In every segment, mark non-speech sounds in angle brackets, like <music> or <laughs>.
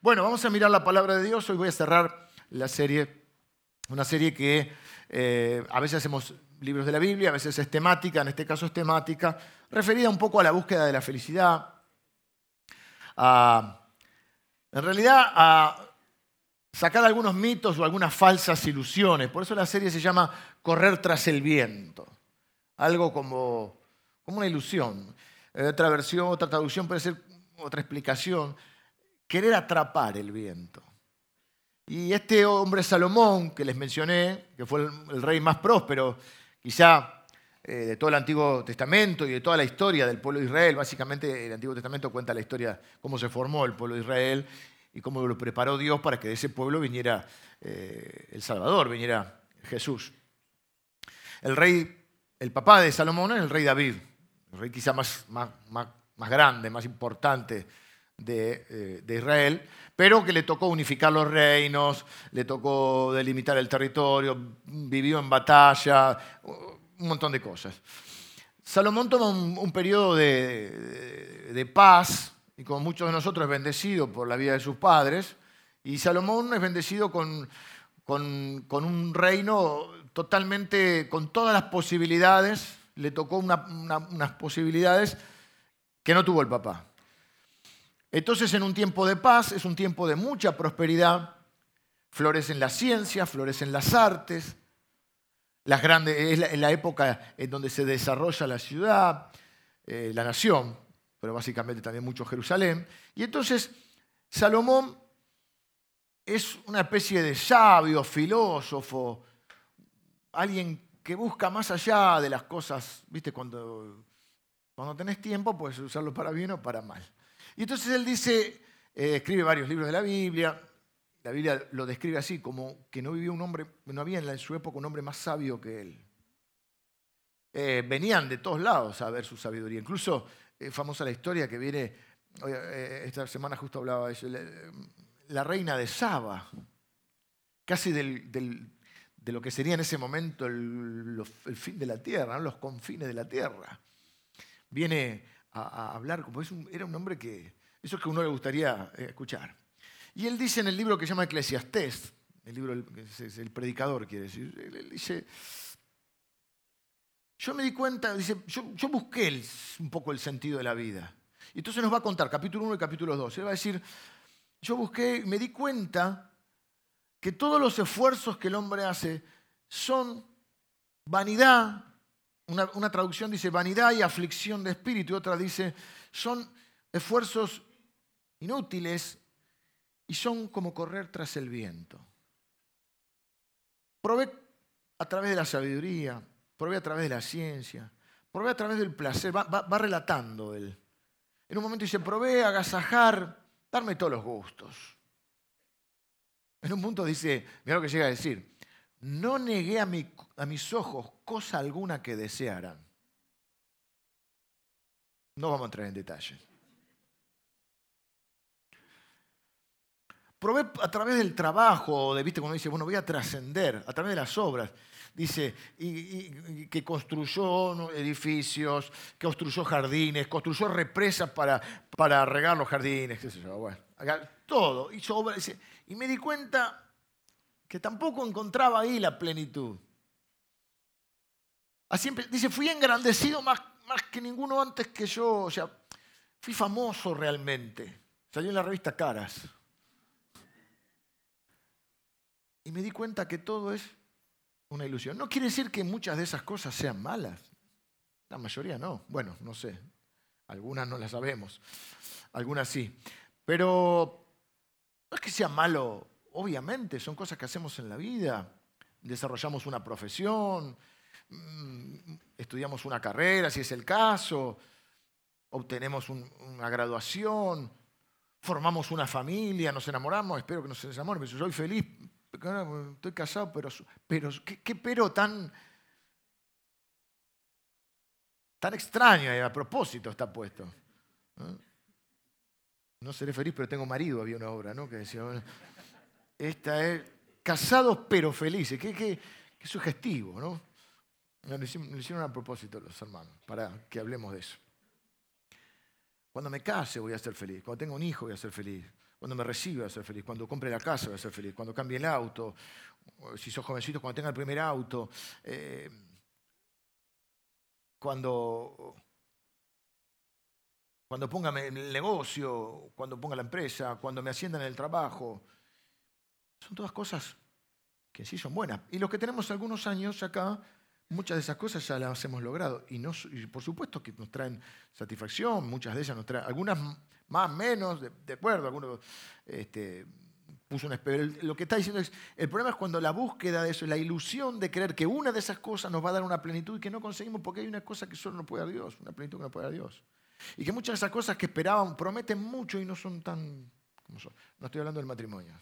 Bueno, vamos a mirar la palabra de Dios. Hoy voy a cerrar la serie, una serie que eh, a veces hacemos libros de la Biblia, a veces es temática, en este caso es temática, referida un poco a la búsqueda de la felicidad, en realidad a sacar algunos mitos o algunas falsas ilusiones. Por eso la serie se llama Correr tras el viento, algo como, como una ilusión. Otra versión, otra traducción puede ser otra explicación querer atrapar el viento. Y este hombre Salomón, que les mencioné, que fue el, rey más próspero, quizá eh, de todo el Antiguo Testamento y de toda la historia del pueblo de Israel, básicamente el Antiguo Testamento cuenta la historia, cómo se formó el pueblo de Israel y cómo lo preparó Dios para que de ese pueblo viniera eh, el Salvador, viniera Jesús. El rey, el papá de Salomón es el rey David, el rey quizá más, más, más grande, más importante eh, de, Israel, pero que le tocó unificar los reinos, le tocó delimitar el territorio, vivió en batalla, un montón de cosas. Salomón toma un, periodo de, paz, y como muchos de nosotros es bendecido por la vida de sus padres, y Salomón es bendecido con, con, un reino totalmente, con todas las posibilidades, le tocó unas posibilidades que no tuvo el papá. Entonces, en un tiempo de paz, es un tiempo de mucha prosperidad, florecen las ciencias, florecen las artes, es la, época en donde se desarrolla la ciudad, eh, la nación, pero básicamente también mucho Jerusalén. Y entonces, Salomón es una especie de sabio, filósofo, alguien que busca más allá de las cosas, ¿viste? Cuando, cuando tenés tiempo, puedes usarlo para bien o para mal. Y entonces él dice, eh, escribe varios libros de la Biblia, la Biblia lo describe así, como que no vivía un hombre, no había en su época un hombre más sabio que él. Eh, venían de todos lados a ver su sabiduría. Incluso es famosa la historia que viene, eh, esta semana justo hablaba de eso, la, reina de Saba, casi de lo que sería en ese momento el, fin de la tierra, los confines de la tierra. Viene a, hablar, como es era un hombre que, eso es que uno le gustaría eh, escuchar. Y él dice en el libro que se llama Eclesiastés, el libro, es el predicador quiere decir, él dice, yo me di cuenta, dice, yo, yo busqué un poco el sentido de la vida. Y entonces nos va a contar capítulo 1 y capítulo 2. Él va a decir, yo busqué, me di cuenta que todos los esfuerzos que el hombre hace son vanidad, una, traducción dice vanidad y aflicción de espíritu, y otra dice son esfuerzos inútiles y son como correr tras el viento. Probé a través de la sabiduría, probé a través de la ciencia, probé a través del placer, va, relatando él. En un momento dice, probé agasajar, darme todos los gustos. En un punto dice, mira lo que llega a decir, no negué a, mis ojos cosa alguna que desearan. No vamos a entrar en detalle. Probé a través del trabajo, de, ¿viste? cuando dice, bueno, voy a trascender, a través de las obras. Dice, y, que construyó edificios, que construyó jardines, construyó represas para, para regar los jardines, bueno, todo, hizo obras. Y me di cuenta que tampoco encontraba ahí la plenitud. Dice, fui engrandecido más, más que ninguno antes que yo, o sea, fui famoso realmente. Salió en la revista Caras. Y me di cuenta que todo es una ilusión. No quiere decir que muchas de esas cosas sean malas. La mayoría no. Bueno, no sé. Algunas no las sabemos. Algunas sí. Pero no es que sea malo Obviamente, son cosas que hacemos en la vida. Desarrollamos una profesión, mm, estudiamos una carrera, si es el caso, obtenemos una graduación, formamos una familia, nos enamoramos, espero que nos enamoren, pero soy feliz, estoy casado, pero, pero ¿qué, pero tan, tan extraño a propósito está puesto? ¿no? seré feliz, pero tengo marido, había una obra, ¿no? Que decía, esta es casados pero felices. Qué, sugestivo, ¿no? Lo hicieron a propósito los hermanos, para que hablemos de eso. Cuando me case voy a ser feliz, cuando tenga un hijo voy a ser feliz, Cuando me reciba voy a ser feliz. Cuando compre la casa voy a ser feliz. Cuando cambie el auto. Si sos jovencito, cuando tenga el primer auto. Eh, cuando, cuando ponga el negocio, cuando ponga la empresa, cuando me asciendan en el trabajo. Son todas cosas que sí son buenas. Y los que tenemos algunos años acá, muchas de esas cosas ya las hemos logrado. Y, no, por supuesto que nos traen satisfacción, muchas de ellas nos traen, algunas más, menos, de, acuerdo, algunos este, puso un Lo que está diciendo es, el problema es cuando la búsqueda de eso, la ilusión de creer que una de esas cosas nos va a dar una plenitud y que no conseguimos porque hay una cosa que solo no puede dar Dios, una plenitud que no puede dar Dios. Y que muchas de esas cosas que esperaban prometen mucho y no son tan. No estoy hablando del matrimonio.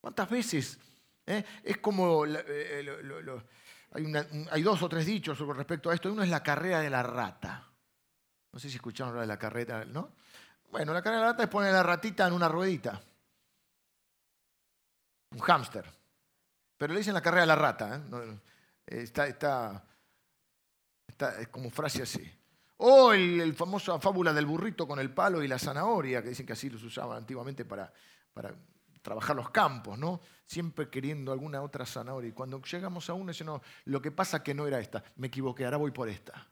¿Cuántas veces? Eh? Es como, eh, hay, hay, dos o tres dichos con respecto a esto. Uno es la carrera de la rata. No sé si escucharon hablar de la carrera, ¿no? Bueno, la carrera de la rata es poner la ratita en una ruedita. Un hámster. Pero le dicen la carrera de la rata. ¿eh? Está, está, es como frase así. O el, famoso fábula del burrito con el palo y la zanahoria, que dicen que así los usaban antiguamente para, para trabajar los campos, ¿no? Siempre queriendo alguna otra zanahoria. Y cuando llegamos a uno, dice, no, lo que pasa que no era esta, me equivoqué, ahora voy por esta.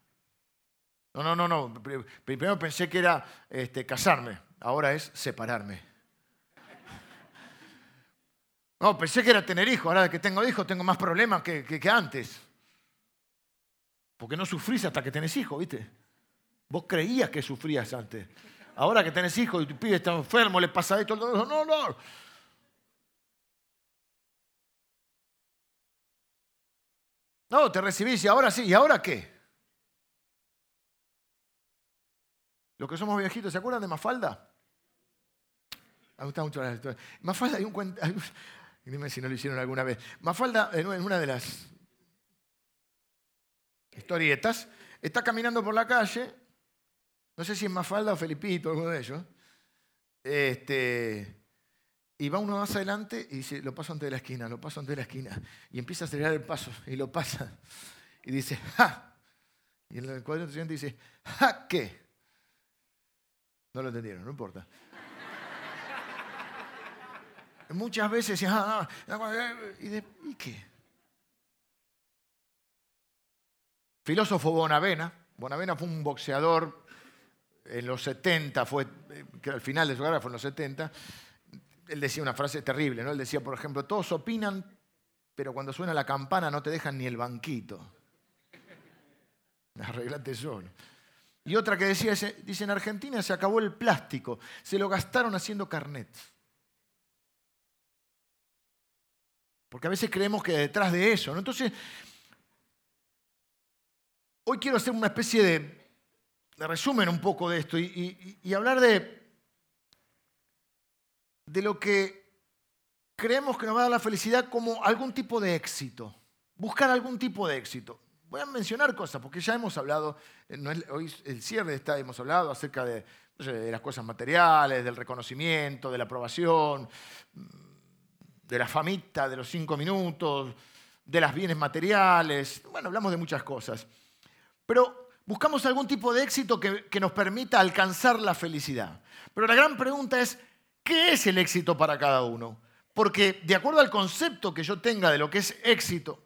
No, no, no, no. Primero pensé que era este, casarme, ahora es separarme. No, pensé que era tener hijos, ahora que tengo hijos tengo más problemas que, antes. Porque no sufrís hasta que tenés hijos, ¿viste? Vos creías que sufrías antes. Ahora que tenés hijos y tu pibe está enfermo, le pasa esto, no, no, no. No, te recibís y ahora sí, ¿y ahora qué? Los que somos viejitos, ¿se acuerdan de Mafalda? Me gusta mucho la historia. Mafalda, hay un cuento, dime si no lo hicieron alguna vez. Mafalda, en una de las historietas, está caminando por la calle, no sé si es Mafalda o Felipito, alguno de ellos, este, y va uno más adelante y dice, lo paso antes de la esquina, lo paso antes de la esquina, y empieza a acelerar el paso y lo pasa, y dice, ¡ja! Y en el cuadro siguiente dice, ¡ja qué! No lo entendieron, no importa. Muchas veces <laughs> ah, ¿y, qué? Filósofo Bonavena. Bonavena fue un boxeador en los 70, fue, que al final de su carrera fue en los 70. Él decía una frase terrible, ¿no? Él decía, por ejemplo, todos opinan, pero cuando suena la campana no te dejan ni el banquito. <laughs> Arreglate solo. Y otra que decía, dice, en Argentina se acabó el plástico, se lo gastaron haciendo carnets. Porque a veces creemos que detrás de eso, ¿no? Entonces, hoy quiero hacer una especie de, resumen un poco de esto y, hablar de, de lo que creemos que nos va a dar la felicidad como algún tipo de éxito. Buscar algún tipo de éxito. Voy a mencionar cosas, porque ya hemos hablado, eh, hoy el cierre está, hemos hablado acerca de, las cosas materiales, del reconocimiento, de la aprobación, de la famita, de los cinco minutos, de las bienes materiales. Bueno, hablamos de muchas cosas. Pero buscamos algún tipo de éxito que nos permita alcanzar la felicidad. Pero la gran pregunta es, ¿qué es el éxito para cada uno? Porque de acuerdo al concepto que yo tenga de lo que es éxito,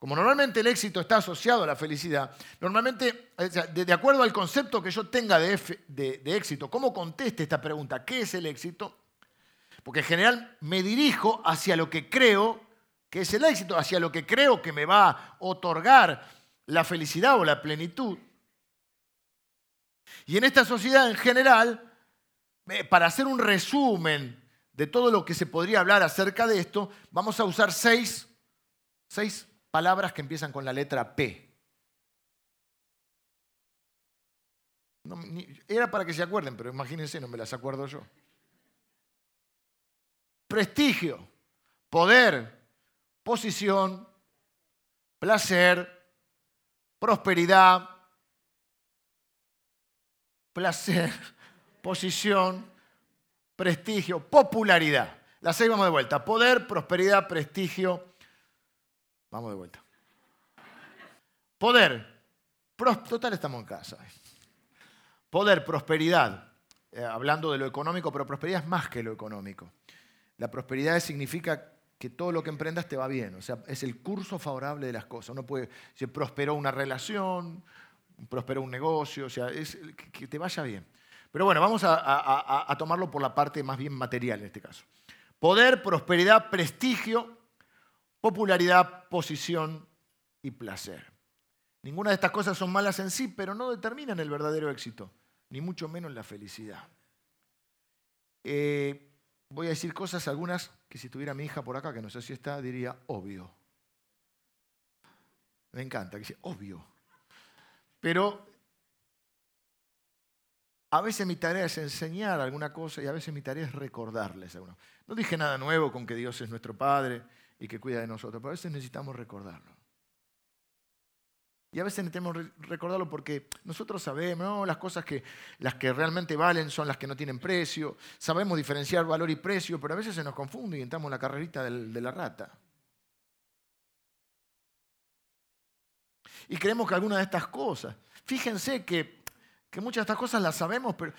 como normalmente el éxito está asociado a la felicidad, normalmente, de acuerdo al concepto que yo tenga de, éxito, ¿cómo conteste esta pregunta? ¿Qué es el éxito? Porque en general me dirijo hacia lo que creo que es el éxito, hacia lo que creo que me va a otorgar la felicidad o la plenitud. Y en esta sociedad en general, para hacer un resumen de todo lo que se podría hablar acerca de esto, vamos a usar seis, seis palabras que empiezan con la letra P. era para que se acuerden, pero imagínense, no me las acuerdo yo. Prestigio, poder, posición, placer, prosperidad, placer, <laughs> posición, prestigio, popularidad. Las seis vamos de vuelta. Poder, prosperidad, prestigio, Vamos de vuelta. Poder. Total, estamos en casa. Poder, prosperidad, eh, hablando de lo económico, pero prosperidad es más que lo económico. La prosperidad significa que todo lo que emprendas te va bien, o sea, es el curso favorable de las cosas. Uno puede, si prosperó una relación, prosperó un negocio, o sea, es que te vaya bien. Pero bueno, vamos a, tomarlo por la parte más bien material en este caso. Poder, prosperidad, prestigio, popularidad, posición y placer. Ninguna de estas cosas son malas en sí, pero no determinan el verdadero éxito, ni mucho menos la felicidad. Eh, voy a decir cosas, algunas que si tuviera mi hija por acá, que no sé si está, diría obvio. Me encanta, que dice obvio. Pero a veces mi tarea es enseñar alguna cosa y a veces mi tarea es recordarles a uno. No dije nada nuevo con que Dios es nuestro Padre y que cuida de nosotros, pero a veces necesitamos recordarlo. Y a veces necesitamos recordarlo porque nosotros sabemos, las cosas que las que realmente valen son las que no tienen precio. Sabemos diferenciar valor y precio, pero a veces se nos confunde y entramos en la carrerita de la rata. Y creemos que alguna de estas cosas, fíjense que que muchas de estas cosas las sabemos, pero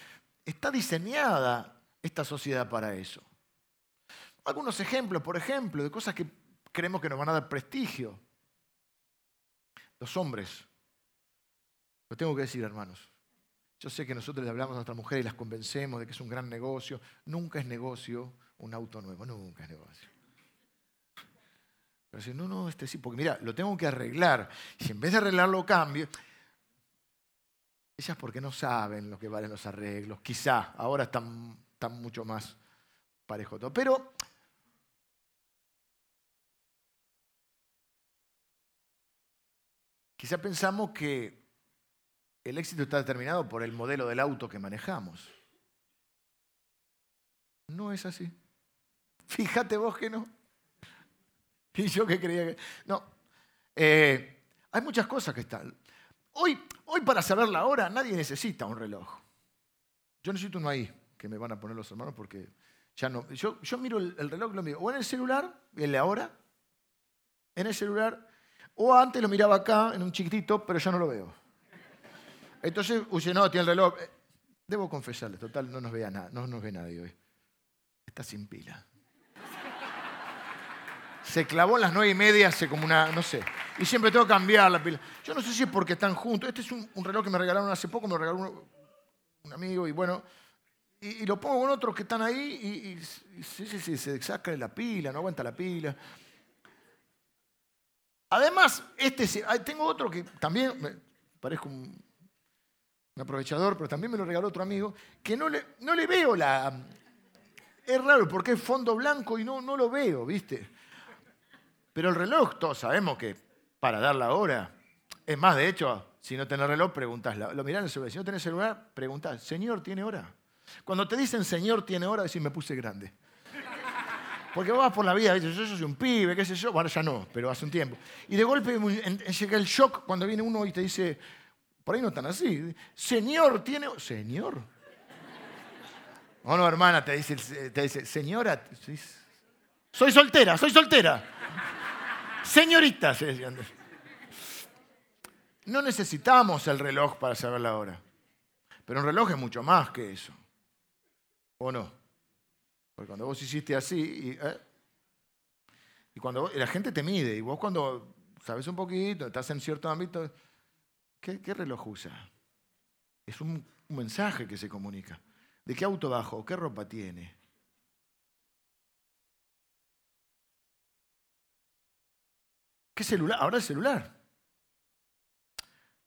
está diseñada esta sociedad para eso. Algunos ejemplos, por ejemplo, de cosas que creemos que nos van a dar prestigio. Los hombres. Lo tengo que decir, hermanos. Yo sé que nosotros le hablamos a nuestras mujeres y las convencemos de que es un gran negocio. Nunca es negocio un auto nuevo, nunca es negocio. Pero si no, no, este sí, porque mira, lo tengo que arreglar. Si en vez de arreglarlo cambio, ellas porque no saben lo que valen los arreglos, quizá, ahora están, mucho más parejo todo. Pero quizá pensamos que el éxito está determinado por el modelo del auto que manejamos. No es así. <laughs> Fíjate vos que no. Y yo que creía que... No. Eh, hay muchas cosas que están. Hoy, hoy para saber la hora nadie necesita un reloj. Yo necesito uno ahí, que me van a poner los hermanos porque ya no. Yo, miro el, reloj, lo miro o en el celular, en la hora, en el celular, o antes lo miraba acá, en un chiquitito, pero ya no lo veo. Entonces, uy, no, tiene el reloj. Eh, debo confesarle, total, no nos, vea nada, no nos ve nadie hoy. Está sin pila. Se clavó a las nueve y media hace como una, no sé y siempre tengo que cambiar la pila. Yo no sé si es porque están juntos. Este es un, reloj que me regalaron hace poco, me regaló un, amigo y bueno, y, lo pongo con otros que están ahí y, sí, sí, sí, se saca la pila, no aguanta la pila. Además, este, tengo otro que también, me parezco un, aprovechador, pero también me lo regaló otro amigo, que no le, no le veo la... Es raro porque es fondo blanco y no, no lo veo, ¿viste? Pero el reloj, todos sabemos que para dar la hora. Es más, de hecho, si no tenés reloj, preguntás. Lo mirás en el celular. Si no tenés celular, preguntás, ¿Señor tiene hora? Cuando te dicen Señor tiene hora, decís, me puse grande. Porque vas por la vida, dices, yo soy un pibe, qué sé yo. Bueno, ya no, pero hace un tiempo. Y de golpe llega el shock cuando viene uno y te dice, por ahí no están así. Señor tiene... Señor. O no, hermana, te dice, te dice señora, soy soltera, soy soltera. Señorita, se decían. No necesitamos el reloj para saber la hora. Pero un reloj es mucho más que eso. ¿O no? Porque cuando vos hiciste así, y, ¿eh? cuando la gente te mide, y vos cuando sabes un poquito, estás en cierto ámbito, ¿qué, reloj usa? Es un, un mensaje que se comunica. ¿De qué auto bajo? ¿Qué ropa tiene? ¿Qué celular? Ahora el celular.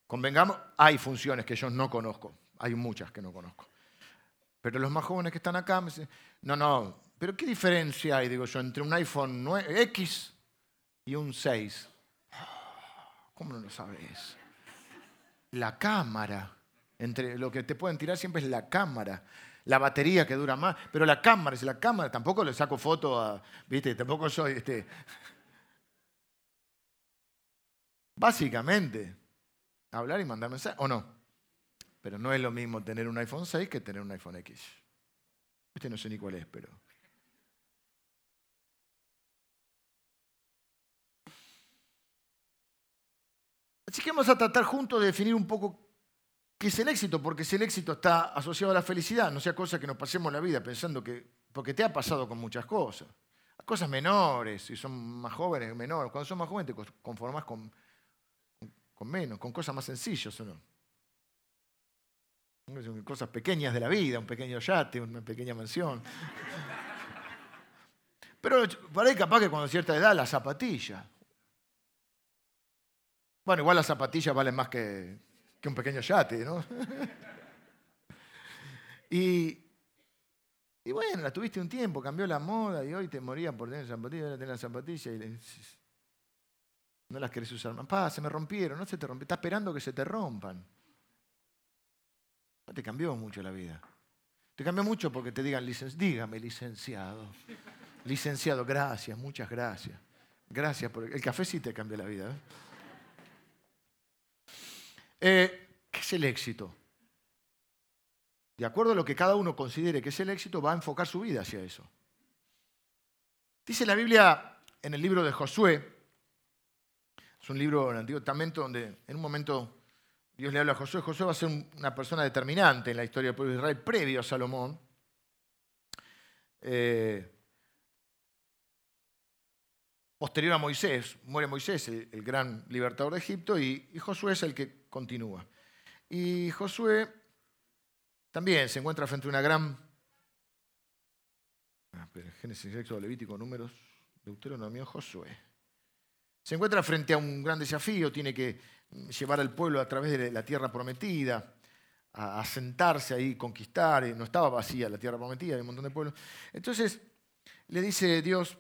Convengamos, hay funciones que yo no conozco. Hay muchas que no conozco. Pero los más jóvenes que están acá me dicen, no, no, pero ¿qué diferencia hay, digo yo, entre un iPhone X y un 6? ¿Cómo no lo sabes? La cámara. Entre lo que te pueden tirar siempre es la cámara. La batería que dura más. Pero la cámara, es la cámara. Tampoco le saco foto a. ¿Viste? Tampoco soy. Este, Básicamente, hablar y mandar mensajes, ¿o no? Pero no es lo mismo tener un iPhone 6 que tener un iPhone X. Este no sé ni cuál es, pero... Así que vamos a tratar juntos de definir un poco ¿Qué es el éxito? Porque si el éxito está asociado a la felicidad, no sea cosa que nos pasemos la vida pensando que, porque te ha pasado con muchas cosas, cosas menores, si son más jóvenes, menores, cuando son más jóvenes te conformas con, con menos, con cosas más sencillas, ¿o no? Cosas pequeñas de la vida, un pequeño yate, una pequeña mansión. Pero por ahí capaz que cuando cierta edad la zapatilla. Bueno, igual las zapatillas valen más que, un pequeño yate, ¿no? y, y bueno, la tuviste un tiempo, cambió la moda y hoy te morían por tener zapatillas, ahora tenés zapatillas y no las querés usar más. Pa, se me rompieron, no se te rompieron, estás esperando que se te rompan. No te cambió mucho la vida. Te cambió mucho porque te digan, dígame licenciado. Licenciado, gracias, muchas gracias. Gracias, por el café sí te cambió la vida. ¿eh? Eh, ¿Qué es el éxito? De acuerdo a lo que cada uno considere que es el éxito, va a enfocar su vida hacia eso. Dice la Biblia en el libro de Josué, es un libro del Antiguo Testamento donde en un momento Dios le habla a Josué. Josué va a ser una persona determinante en la historia del pueblo de Israel previo a Salomón. Eh, posterior a Moisés, muere Moisés, el, gran libertador de Egipto, y, Josué es el que continúa. Y Josué también se encuentra frente a una gran... Ah, Génesis, Levítico, Números, Deuteronomio, Josué. Se encuentra frente a un gran desafío, tiene que llevar al pueblo a través de la tierra prometida, a asentarse ahí, conquistar, no estaba vacía la tierra prometida, hay un montón de pueblos. Entonces le dice Dios,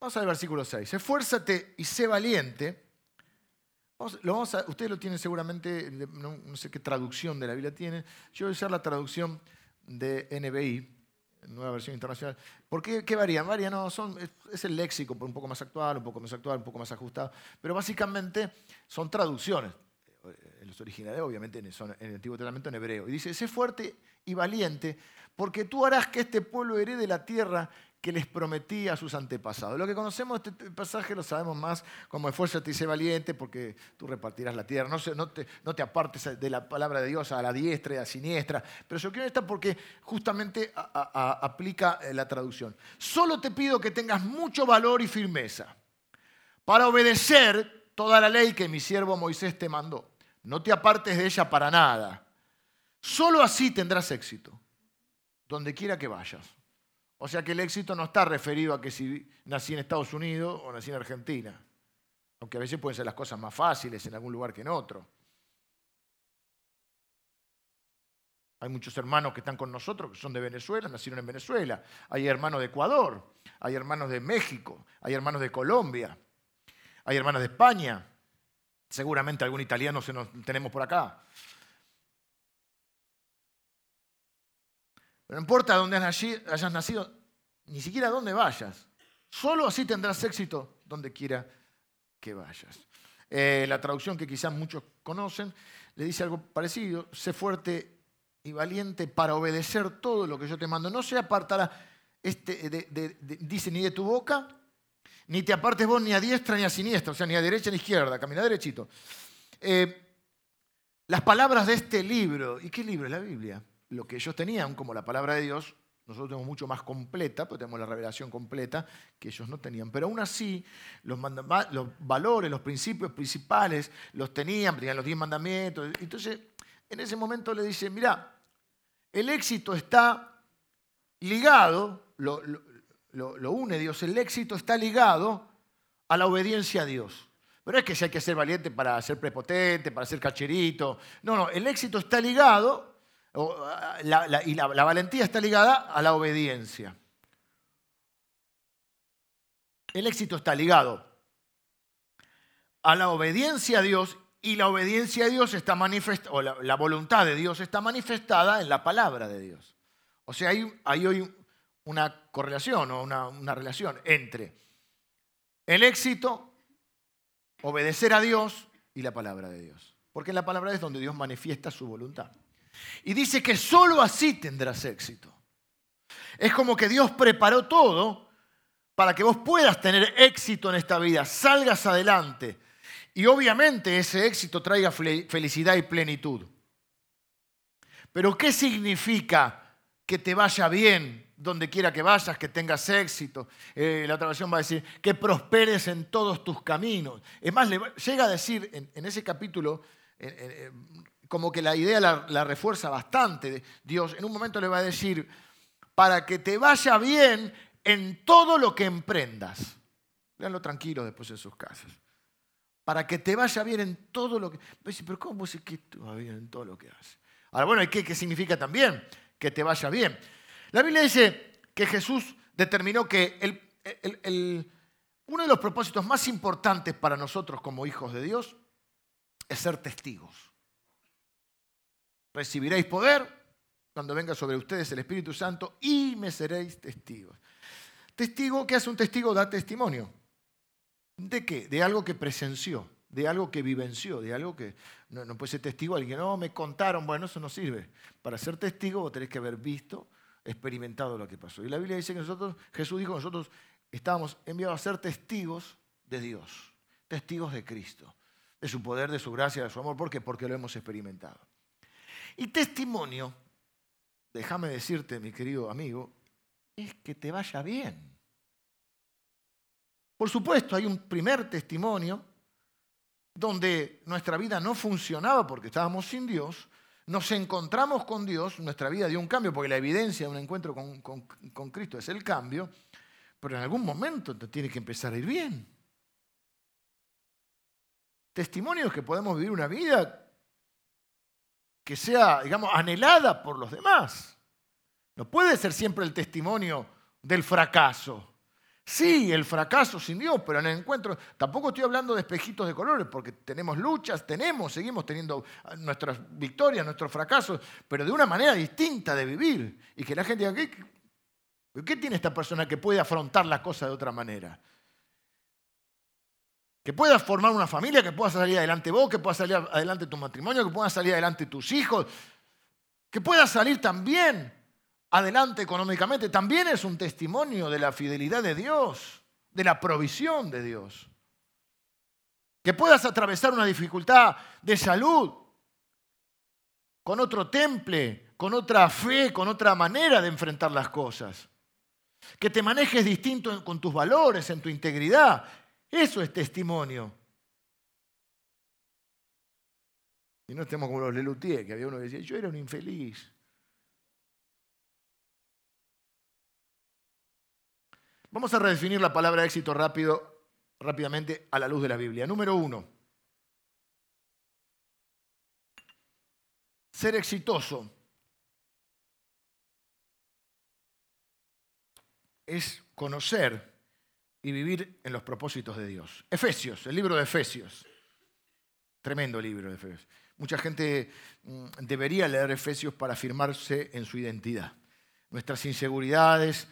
Vamos al versículo 6. Esfuérzate y sé valiente. lo a, ustedes lo tienen seguramente, no, sé qué traducción de la Biblia tienen. Yo voy a usar la traducción de NBI, nueva versión internacional. ¿Por qué, qué varían? Varían, no, son, es, el léxico, un poco más actual, un poco más actual, un poco más ajustado. Pero básicamente son traducciones. Eh, los originales, obviamente, son en el Antiguo Testamento en hebreo. Y dice: Sé fuerte y valiente, porque tú harás que este pueblo herede la tierra que les prometía a sus antepasados. Lo que conocemos de este pasaje lo sabemos más como esfuérzate y sé valiente porque tú repartirás la tierra. No, te, apartes de la palabra de Dios a la diestra y a la siniestra. Pero yo quiero estar porque justamente aplica eh, la traducción. Solo te pido que tengas mucho valor y firmeza para obedecer toda la ley que mi siervo Moisés te mandó. No te apartes de ella para nada. Solo así tendrás éxito, donde quiera que vayas. O sea que el éxito no está referido a que si nací en Estados Unidos o nací en Argentina. Aunque a veces pueden ser las cosas más fáciles en algún lugar que en otro. Hay muchos hermanos que están con nosotros que son de Venezuela, nacieron en Venezuela. Hay hermanos de Ecuador, hay hermanos de México, hay hermanos de Colombia, hay hermanos de España. Seguramente algún italiano se nos tenemos por acá. No importa dónde hayas nacido, ni siquiera dónde vayas. Solo así tendrás éxito donde quiera que vayas. Eh, la traducción que quizás muchos conocen le dice algo parecido, sé fuerte y valiente para obedecer todo lo que yo te mando. No se apartará, este, dice, ni de tu boca, ni te apartes vos ni a diestra ni a siniestra, o sea, ni a derecha ni a izquierda, camina derechito. Eh, las palabras de este libro, ¿y qué libro es la Biblia? Lo que ellos tenían como la palabra de Dios, nosotros tenemos mucho más completa, porque tenemos la revelación completa que ellos no tenían. Pero aún así, los, los valores, los principios principales los tenían, tenían los diez mandamientos. Entonces, en ese momento le dice, mira, el éxito está ligado, lo, lo, une Dios, el éxito está ligado a la obediencia a Dios. Pero es que si hay que ser valiente para ser prepotente, para ser cacherito. No, no, el éxito está ligado Ah, y la, valentía está ligada a la obediencia. El éxito está ligado a la obediencia a Dios y la obediencia a Dios está manifestada, o la, voluntad de Dios está manifestada en la palabra de Dios. O sea, hay, hoy una correlación o una, relación entre el éxito, obedecer a Dios y la palabra de Dios. Porque la palabra es donde Dios manifiesta su voluntad. Y dice que sólo así tendrás éxito. Es como que Dios preparó todo para que vos puedas tener éxito en esta vida, salgas adelante. Y obviamente ese éxito traiga felicidad y plenitud. Pero ¿qué significa que te vaya bien donde quiera que vayas, que tengas éxito? Eh, la otra va a decir que prosperes en todos tus caminos. Es más, llega a decir en, ese capítulo, como que la idea la, refuerza bastante. Dios en un momento le va a decir, para que te vaya bien en todo lo que emprendas. Véanlo tranquilo después en sus casas. Para que te vaya bien en todo lo que... Pero ¿cómo es que te va bien en todo lo que haces? Ahora, bueno, ¿qué, ¿qué significa también? Que te vaya bien. La Biblia dice que Jesús determinó que el, uno de los propósitos más importantes para nosotros como hijos de Dios es ser testigos. Recibiréis poder cuando venga sobre ustedes el Espíritu Santo y me seréis testigos. Testigo, ¿qué hace un testigo? Da testimonio. ¿De qué? De algo que presenció, de algo que vivenció, de algo que no, puede ser testigo alguien no me contaron. Bueno, eso no sirve. Para ser testigo vos tenés que haber visto, experimentado lo que pasó. Y la Biblia dice que nosotros, Jesús dijo, nosotros estábamos enviados a ser testigos de Dios, testigos de Cristo, de su poder, de su gracia, de su amor. ¿Por qué? Porque lo hemos experimentado. Y testimonio déjame decirte, mi querido amigo, es que te vaya bien. Por supuesto, hay un primer testimonio donde nuestra vida no funcionaba porque estábamos sin Dios, nos encontramos con Dios, nuestra vida dio un cambio, porque la evidencia de un encuentro con, Cristo es el cambio, pero en algún momento tiene que empezar a ir bien. Testimonios que podemos vivir una vida que sea, digamos, anhelada por los demás. No puede ser siempre el testimonio del fracaso. Sí, el fracaso sin Dios, pero en el encuentro, tampoco estoy hablando de espejitos de colores, porque tenemos luchas, tenemos, seguimos teniendo nuestras victorias, nuestros fracasos, pero de una manera distinta de vivir. Y que la gente diga, ¿qué, ¿qué tiene esta persona que puede afrontar la cosa de otra manera? Que puedas formar una familia, que puedas salir adelante vos, que puedas salir adelante tu matrimonio, que puedas salir adelante tus hijos, que puedas salir también adelante económicamente, también es un testimonio de la fidelidad de Dios, de la provisión de Dios. Que puedas atravesar una dificultad de salud con otro temple, con otra fe, con otra manera de enfrentar las cosas. Que te manejes distinto con tus valores, en tu integridad. Eso es testimonio. Y no estemos como los Lelutier, que había uno que decía, yo era un infeliz. Vamos a redefinir la palabra éxito rápido, rápidamente a la luz de la Biblia. Número uno. Ser exitoso es conocer y vivir en los propósitos de Dios. Efesios, el libro de Efesios. Tremendo libro de Efesios. Mucha gente mm, debería leer Efesios para afirmarse en su identidad. Nuestras inseguridades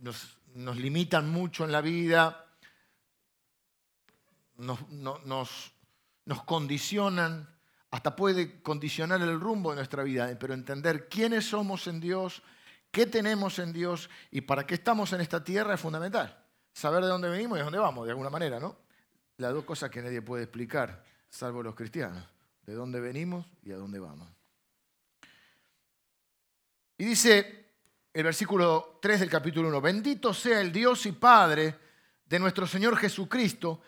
nos, limitan mucho en la vida, nos, nos condicionan, hasta puede condicionar el rumbo de nuestra vida, pero entender quiénes somos en Dios, qué tenemos en Dios y para qué estamos en esta tierra es fundamental saber de dónde venimos y de dónde vamos, de alguna manera, ¿no? Las dos cosas que nadie puede explicar, salvo los cristianos, de dónde venimos y a dónde vamos. Y dice el versículo 3 del capítulo 1, bendito sea el Dios y Padre de nuestro Señor Jesucristo,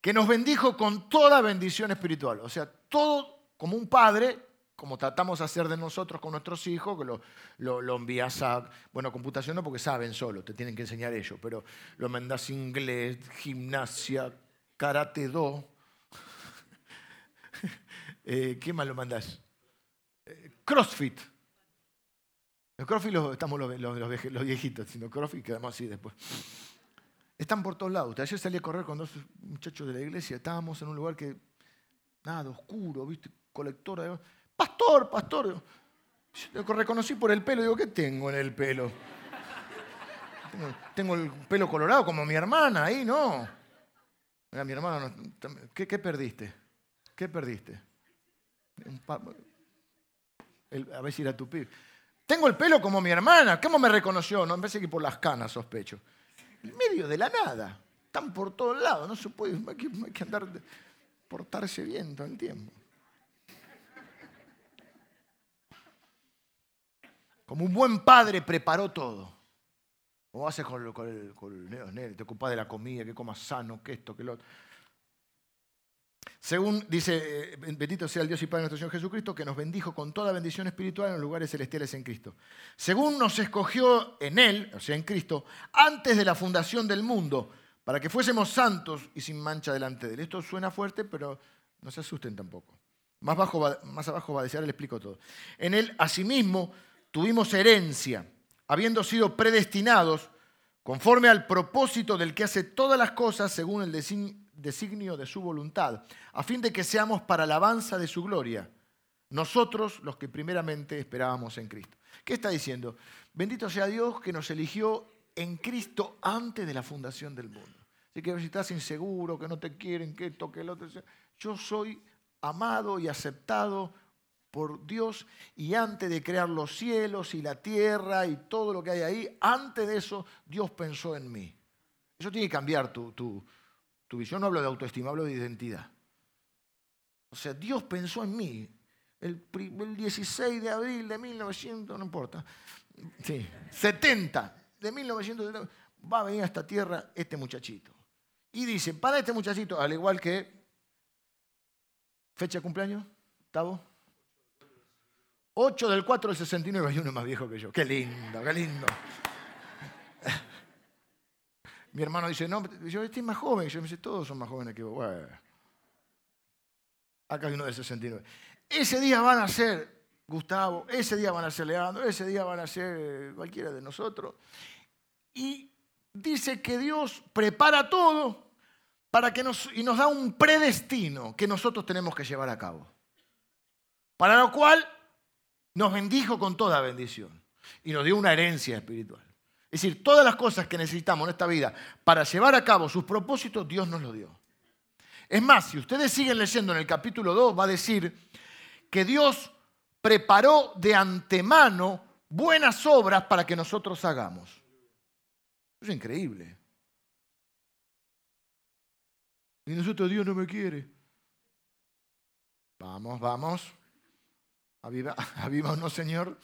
que nos bendijo con toda bendición espiritual. O sea, todo como un padre como tratamos de hacer de nosotros con nuestros hijos, que lo, lo, envías a, bueno, computación no porque saben solo, te tienen que enseñar ellos, pero lo mandas inglés, gimnasia, karate do. <laughs> eh, ¿Qué más lo mandas? Eh, crossfit. El crossfit estamos los, los, viejitos, sino crossfit quedamos así después. Están por todos lados. Ayer salí a correr con dos muchachos de la iglesia, estábamos en un lugar que, nada, oscuro, ¿viste? Colectora de Pastor, pastor. Lo reconocí por el pelo. Digo, ¿qué tengo en el pelo? Tengo, el pelo colorado como mi hermana ahí, ¿no? mi hermana, ¿qué, perdiste? ¿Qué perdiste? a ver si era tu pibe. Tengo el pelo como mi hermana. ¿Cómo me reconoció? No, me parece que por las canas, sospecho. En medio de la nada. Están por todos lados. No se puede. Hay que, hay que andar, portarse bien todo el tiempo. Como un buen padre preparó todo. ¿Cómo haces con, con, el, con Te ocupas de la comida, que comas sano, que esto, que lo otro. Según dice, eh, bendito sea el Dios y Padre nuestro Señor Jesucristo, que nos bendijo con toda bendición espiritual en los lugares celestiales en Cristo. Según nos escogió en Él, o sea, en Cristo, antes de la fundación del mundo, para que fuésemos santos y sin mancha delante de Él. Esto suena fuerte, pero no se asusten tampoco. Más, más abajo va a ahora le explico todo. En Él, asimismo, tuvimos herencia, habiendo sido predestinados conforme al propósito del que hace todas las cosas según el designio de su voluntad, a fin de que seamos para alabanza de su gloria, nosotros los que primeramente esperábamos en Cristo. ¿Qué está diciendo? Bendito sea Dios que nos eligió en Cristo antes de la fundación del mundo. Así que si estás inseguro, que no te quieren, que esto, que el otro, yo soy amado y aceptado por Dios y antes de crear los cielos y la tierra y todo lo que hay ahí, antes de eso Dios pensó en mí. Eso tiene que cambiar tu, tu, tu visión no hablo de autoestima, hablo de identidad. O sea, Dios pensó en mí. El, 16 de abril de 1900, no importa. Sí, 70 de 1900 va a venir a esta tierra este muchachito. Y dice, para este muchachito, al igual que fecha de cumpleaños, Tavo. 8 del 4 del 69, hay uno más viejo que yo. Qué lindo, qué lindo. Mi hermano dice, no, yo estoy más joven. Yo me dice, todos son más jóvenes que vos. Acá hay uno del 69. Ese día van a ser Gustavo, ese día van a ser Leandro, ese día van a ser cualquiera de nosotros. Y dice que Dios prepara todo para que nos, y nos da un predestino que nosotros tenemos que llevar a cabo. Para lo cual nos bendijo con toda bendición y nos dio una herencia espiritual. Es decir, todas las cosas que necesitamos en esta vida para llevar a cabo sus propósitos, Dios nos lo dio. Es más, si ustedes siguen leyendo en el capítulo 2, va a decir que Dios preparó de antemano buenas obras para que nosotros hagamos. Es increíble. Y nosotros Dios no me quiere. Vamos, vamos. Aviva, <laughs> Señor.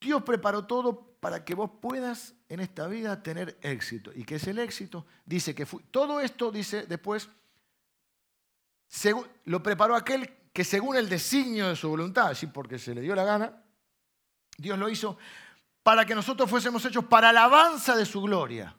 Dios preparó todo para que vos puedas en esta vida tener éxito. ¿Y qué es el éxito? Dice que todo esto, dice después, lo preparó aquel que según el designio de su voluntad, así porque se le dio la gana, Dios lo hizo para que nosotros fuésemos hechos para alabanza de su gloria.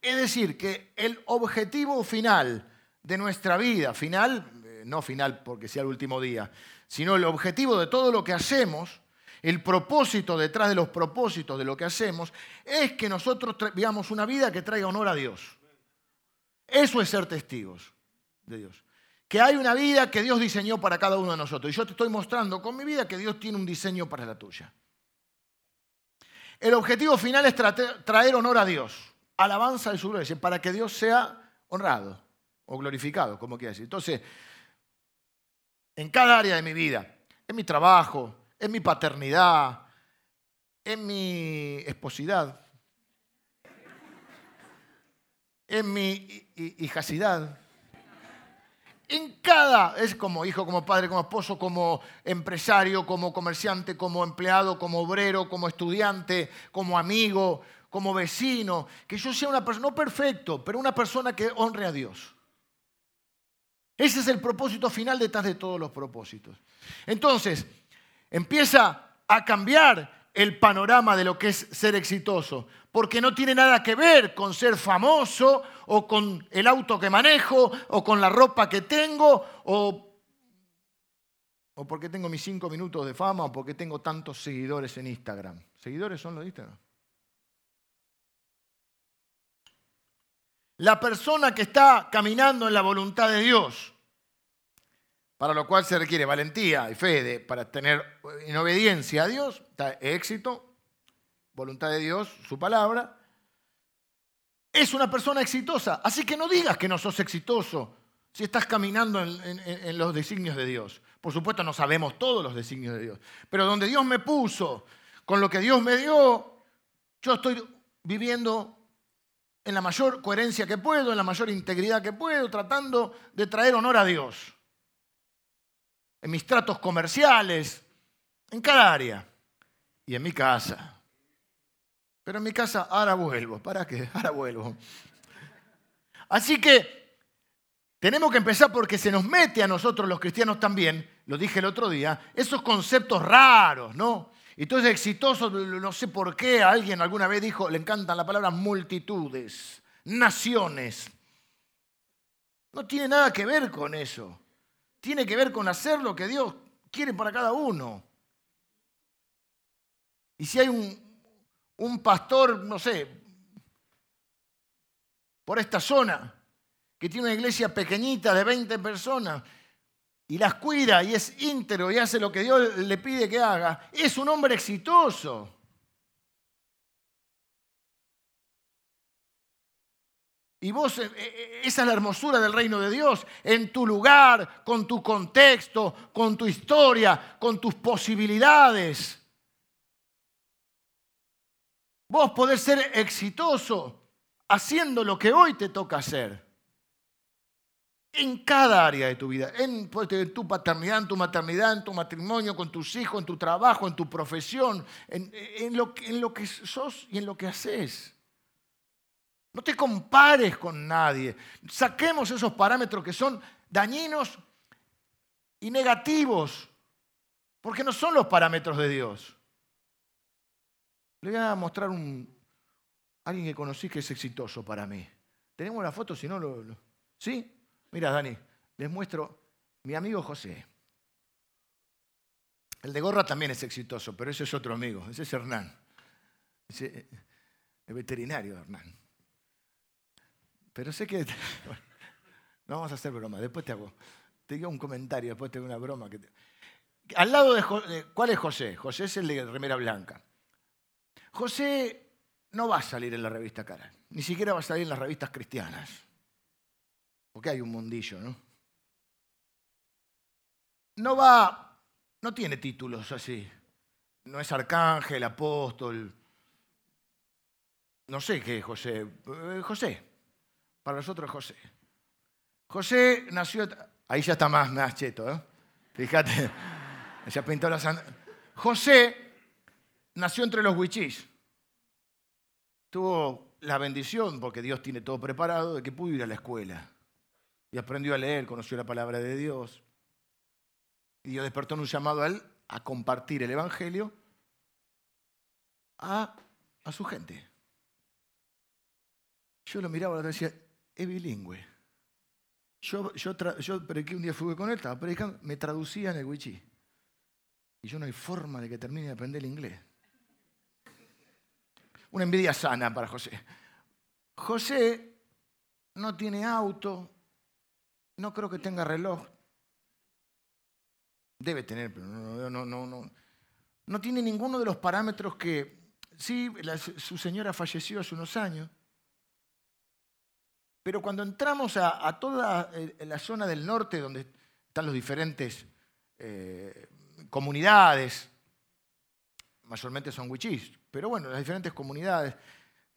Es decir, que el objetivo final de nuestra vida, final, no final porque sea el último día, sino el objetivo de todo lo que hacemos, el propósito detrás de los propósitos de lo que hacemos es que nosotros vivamos una vida que traiga honor a Dios. Eso es ser testigos de Dios. Que hay una vida que Dios diseñó para cada uno de nosotros. Y yo te estoy mostrando con mi vida que Dios tiene un diseño para la tuya. El objetivo final es traer honor a Dios, alabanza de su gloria, para que Dios sea honrado o glorificado, como quiera decir. Entonces, en cada área de mi vida, en mi trabajo, en mi paternidad, en mi esposidad, en mi hijacidad. En cada, es como hijo, como padre, como esposo, como empresario, como comerciante, como empleado, como obrero, como estudiante, como amigo, como vecino, que yo sea una persona, no perfecto, pero una persona que honre a Dios. Ese es el propósito final detrás de todos los propósitos. Entonces, empieza a cambiar el panorama de lo que es ser exitoso, porque no tiene nada que ver con ser famoso o con el auto que manejo o con la ropa que tengo o, o porque tengo mis cinco minutos de fama o porque tengo tantos seguidores en Instagram. ¿Seguidores son los de Instagram? La persona que está caminando en la voluntad de Dios para lo cual se requiere valentía y fe para tener en obediencia a Dios, éxito, voluntad de Dios, su palabra. Es una persona exitosa, así que no digas que no sos exitoso si estás caminando en, en los designios de Dios. Por supuesto no sabemos todos los designios de Dios, pero donde Dios me puso, con lo que Dios me dio, yo estoy viviendo en la mayor coherencia que puedo, en la mayor integridad que puedo, tratando de traer honor a Dios en mis tratos comerciales, En cada área. Y en mi casa. Pero en mi casa ahora vuelvo. ¿Para qué? <laughs> Ahora vuelvo. Así que tenemos que empezar porque se nos mete a nosotros los cristianos también, lo dije el otro día, esos conceptos raros, ¿no? Entonces exitoso, no sé por qué, alguien alguna vez dijo, le encantan la palabra multitudes, naciones. No tiene nada que ver con eso. Tiene que ver con hacer lo que Dios quiere para cada uno. Y si hay un, un pastor, no sé, por esta zona, que tiene una iglesia pequeñita de 20 personas, y las cuida y es íntegro y hace lo que Dios le pide que haga, es un hombre exitoso. Y vos, eh, eh, esa es la hermosura del reino de Dios, en tu lugar, con tu contexto, con tu historia, con tus posibilidades. Vos podés ser exitoso haciendo lo que hoy te toca hacer en cada área de tu vida, pues, en, tu paternidad, en tu maternidad, en tu matrimonio, con tus hijos, en tu trabajo, en tu profesión, en, lo, lo que sos y en lo que haces. No te compares con nadie. Saquemos esos parámetros que son dañinos y negativos, porque no son los parámetros de Dios. Le voy a mostrar un, alguien que conocí que es exitoso para mí. Tenemos la foto, si no lo... ¿Sí? Mira, Dani, les muestro mi amigo José. El de gorra también es exitoso, pero ese es otro amigo, ese es Hernán. Ese, el veterinario Hernán. Pero sé que... <laughs> no vamos a hacer broma, después te hago. Te digo un comentario, después te hago una broma. Que Al lado de... ¿Cuál es José? José es el de remera blanca. José no va a salir en la revista Cara, ni siquiera va a salir en las revistas cristianas. Porque hay un mundillo, ¿no? No va, no tiene títulos así. No es arcángel, apóstol. No sé qué es José. Eh, José. Para nosotros José. José nació. Ahí ya está más, más cheto, ¿eh? Fíjate. <laughs> Ha pintado la José nació entre los huichís. Tuvo la bendición, porque Dios tiene todo preparado, de que pudo ir a la escuela y aprendió a leer, conoció la palabra de Dios. Y Dios despertó en un llamado a él a compartir el Evangelio a, su gente. Yo lo miraba y decía, es bilingüe. Yo, yo, yo un día fui con él, estaba predicando, me traducía en el wichí. Y yo no hay forma de que termine de aprender el inglés. Una envidia sana para José. José no tiene auto, no creo que tenga reloj. Debe tener, pero no, no, no, no. No tiene ninguno de los parámetros que... Sí, su señora falleció hace unos años. Pero cuando entramos a, toda eh, la zona del norte, donde están las diferentes eh, comunidades, mayormente son wichís, pero bueno, las diferentes comunidades,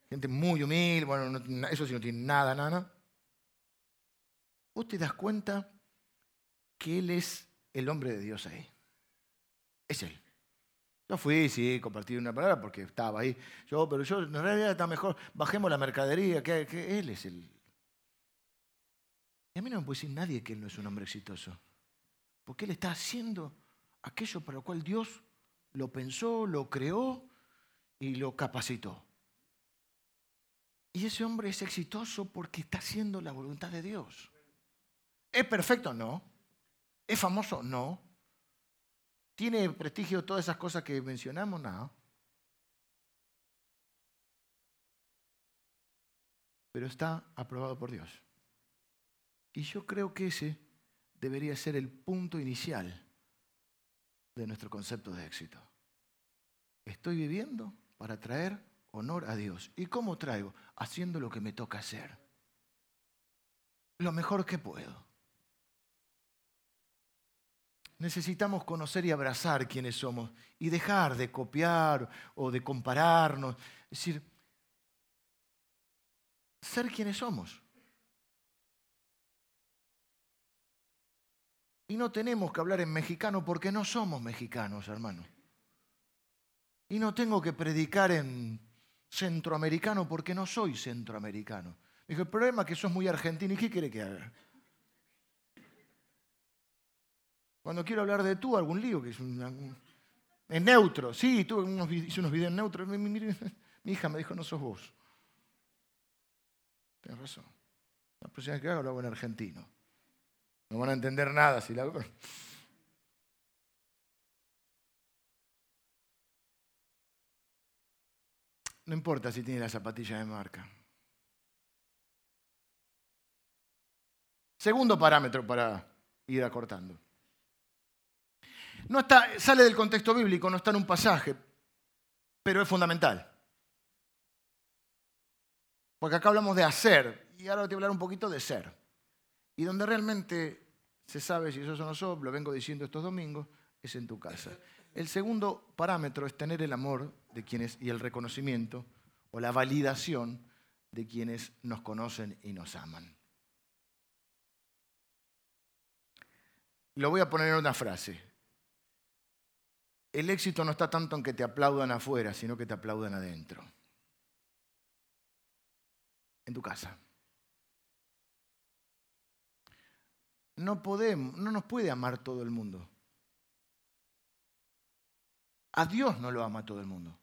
gente muy humilde, bueno, eso sí no tiene nada, nada vos te das cuenta que Él es el hombre de Dios ahí. Es Él. Yo fui, sí, compartí una palabra porque estaba ahí. Yo, pero yo en realidad está mejor, bajemos la mercadería, que, que Él es el... Y a mí no me puede decir nadie que Él no es un hombre exitoso. Porque Él está haciendo aquello para lo cual Dios lo pensó, lo creó y lo capacitó. Y ese hombre es exitoso porque está haciendo la voluntad de Dios. ¿Es perfecto? No. ¿Es famoso? No. ¿Tiene prestigio todas esas cosas que mencionamos? No. Pero está aprobado por Dios. Y yo creo que ese debería ser el punto inicial de nuestro concepto de éxito. Estoy viviendo para traer honor a Dios. ¿Y cómo traigo? Haciendo lo que me toca hacer. Lo mejor que puedo. Necesitamos conocer y abrazar quiénes somos y dejar de copiar o de compararnos. Es decir, ser quienes somos. Y no tenemos que hablar en mexicano porque no somos mexicanos, hermano. Y no tengo que predicar en centroamericano porque no soy centroamericano. Dijo, el problema es que sos muy argentino. ¿Y qué quiere que haga? Cuando quiero hablar de tú, algún lío, que es un, en neutro. Sí, tuve unos, hice unos videos en neutro. Mi, hija me dijo, no sos vos. Tienes razón. La próxima que hago lo hago en argentino. No van a entender nada si la hago. No importa si tiene la zapatilla de marca. Segundo parámetro para ir acortando. No está, sale del contexto bíblico, no está en un pasaje, pero es fundamental. Porque acá hablamos de hacer, y ahora te voy a hablar un poquito de ser. Y donde realmente se sabe si eso o no sos, lo vengo diciendo estos domingos, es en tu casa. El segundo parámetro es tener el amor de quienes y el reconocimiento o la validación de quienes nos conocen y nos aman. Lo voy a poner en una frase. El éxito no está tanto en que te aplaudan afuera, sino que te aplaudan adentro. En tu casa. No podemos, no nos puede amar todo el mundo. A Dios no lo ama todo el mundo.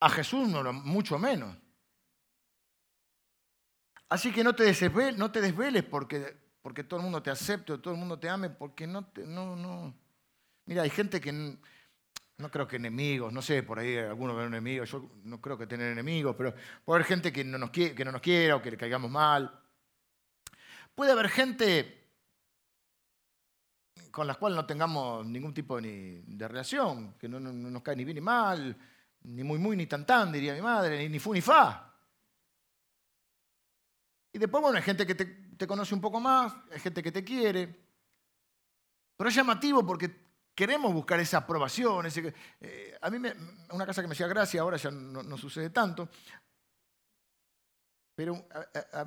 A Jesús no lo, mucho menos. Así que no te desveles, no te desveles porque, porque todo el mundo te acepte, todo el mundo te ame, porque no, te, no, no, Mira, hay gente que no creo que enemigos, no sé, por ahí algunos ven enemigos, yo no creo que tener enemigos, pero puede haber gente que no nos, que no nos quiera o que le caigamos mal. Puede haber gente con la cual no tengamos ningún tipo de, relación, que no, nos cae ni bien ni mal, ni muy muy ni tan tan, diría mi madre, ni, ni fu ni fa. Y después, bueno, hay gente que te, te conoce un poco más, hay gente que te quiere. Pero es llamativo porque queremos buscar esa aprobación. Eh, a mí, me, una casa que me hacía gracia, ahora ya no, sucede tanto, pero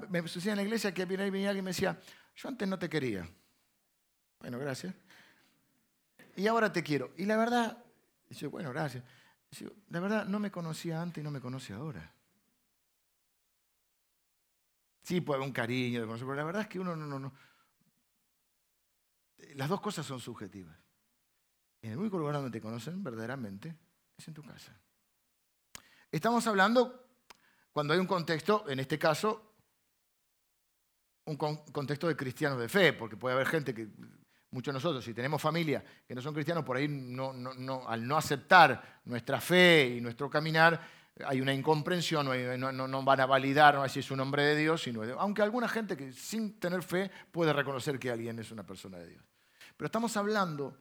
me sucedía en la iglesia que venía alguien y me decía, yo antes no te quería. Bueno, gracias. Y ahora te quiero. Y la verdad, bueno, gracias. la verdad, no me conocía antes y no me conoce ahora. Sí, puede haber un cariño pero la verdad es que uno no, no, no. Las dos cosas son subjetivas. En el único lugar donde te conocen verdaderamente es en tu casa. Estamos hablando cuando hay un contexto, en este caso, un contexto de cristianos de fe, porque puede haber gente que, muchos de nosotros, si tenemos familia que no son cristianos, por ahí al no aceptar nuestra fe y nuestro caminar, hay una incomprensión, no, van a validar, si es un hombre de Dios, sino aunque alguna gente que sin tener fe puede reconocer que alguien es una persona de Dios. Pero estamos hablando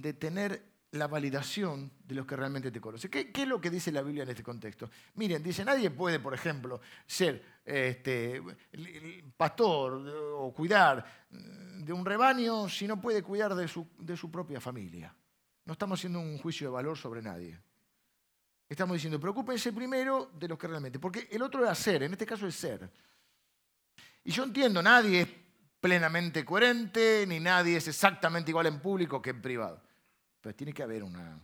de tener la validación de los que realmente te conocen. ¿Qué, es lo que dice la Biblia en este contexto? Miren, dice, nadie puede, por ejemplo, ser este, pastor o cuidar de un rebaño si no puede cuidar de su, de su propia familia. No estamos haciendo un juicio de valor sobre nadie. Estamos diciendo, preocúpense primero de los que realmente, porque el otro es hacer, en este caso es ser. Y yo entiendo, nadie plenamente coherente, ni nadie es exactamente igual en público que en privado. Pero tiene que haber una...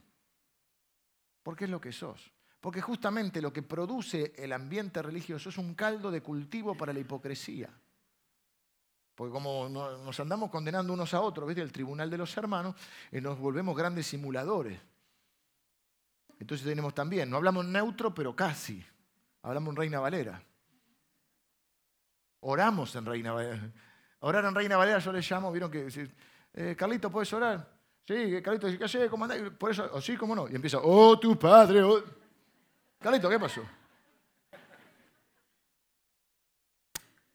Porque es lo que sos. Porque justamente lo que produce el ambiente religioso es un caldo de cultivo para la hipocresía. Porque como nos andamos condenando unos a otros, ¿viste? El tribunal de los hermanos, eh, nos volvemos grandes simuladores. Entonces tenemos también, no hablamos neutro, pero casi. Hablamos en Reina Valera. Oramos en Reina Valera. Orar en Reina Valera yo le llamo, vieron que, eh, Carlito, ¿puedes orar? Sí, Carlito dice, ¿qué haces? ¿Cómo andás? Por eso, o sí, cómo no. Y empieza, oh, tu padre. Oh". Carlito, ¿qué pasó?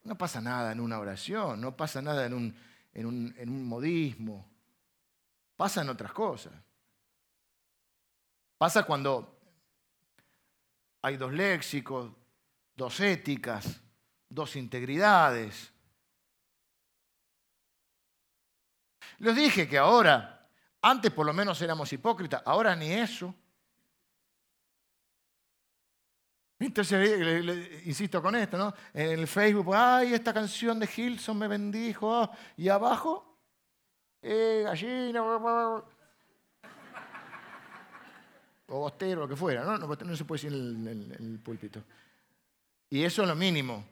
No pasa nada en una oración, no pasa nada en un, en un, en un modismo. Pasan otras cosas. Pasa cuando hay dos léxicos, dos éticas, dos integridades, Les dije que ahora, antes por lo menos éramos hipócritas, ahora ni eso. Entonces, insisto con esto, ¿no? En el Facebook, ay, esta canción de Hilson me bendijo. Ah, y abajo, eh, gallina. o bostero, lo que fuera, ¿no? No, se puede decir en el, púlpito. Y eso es lo mínimo.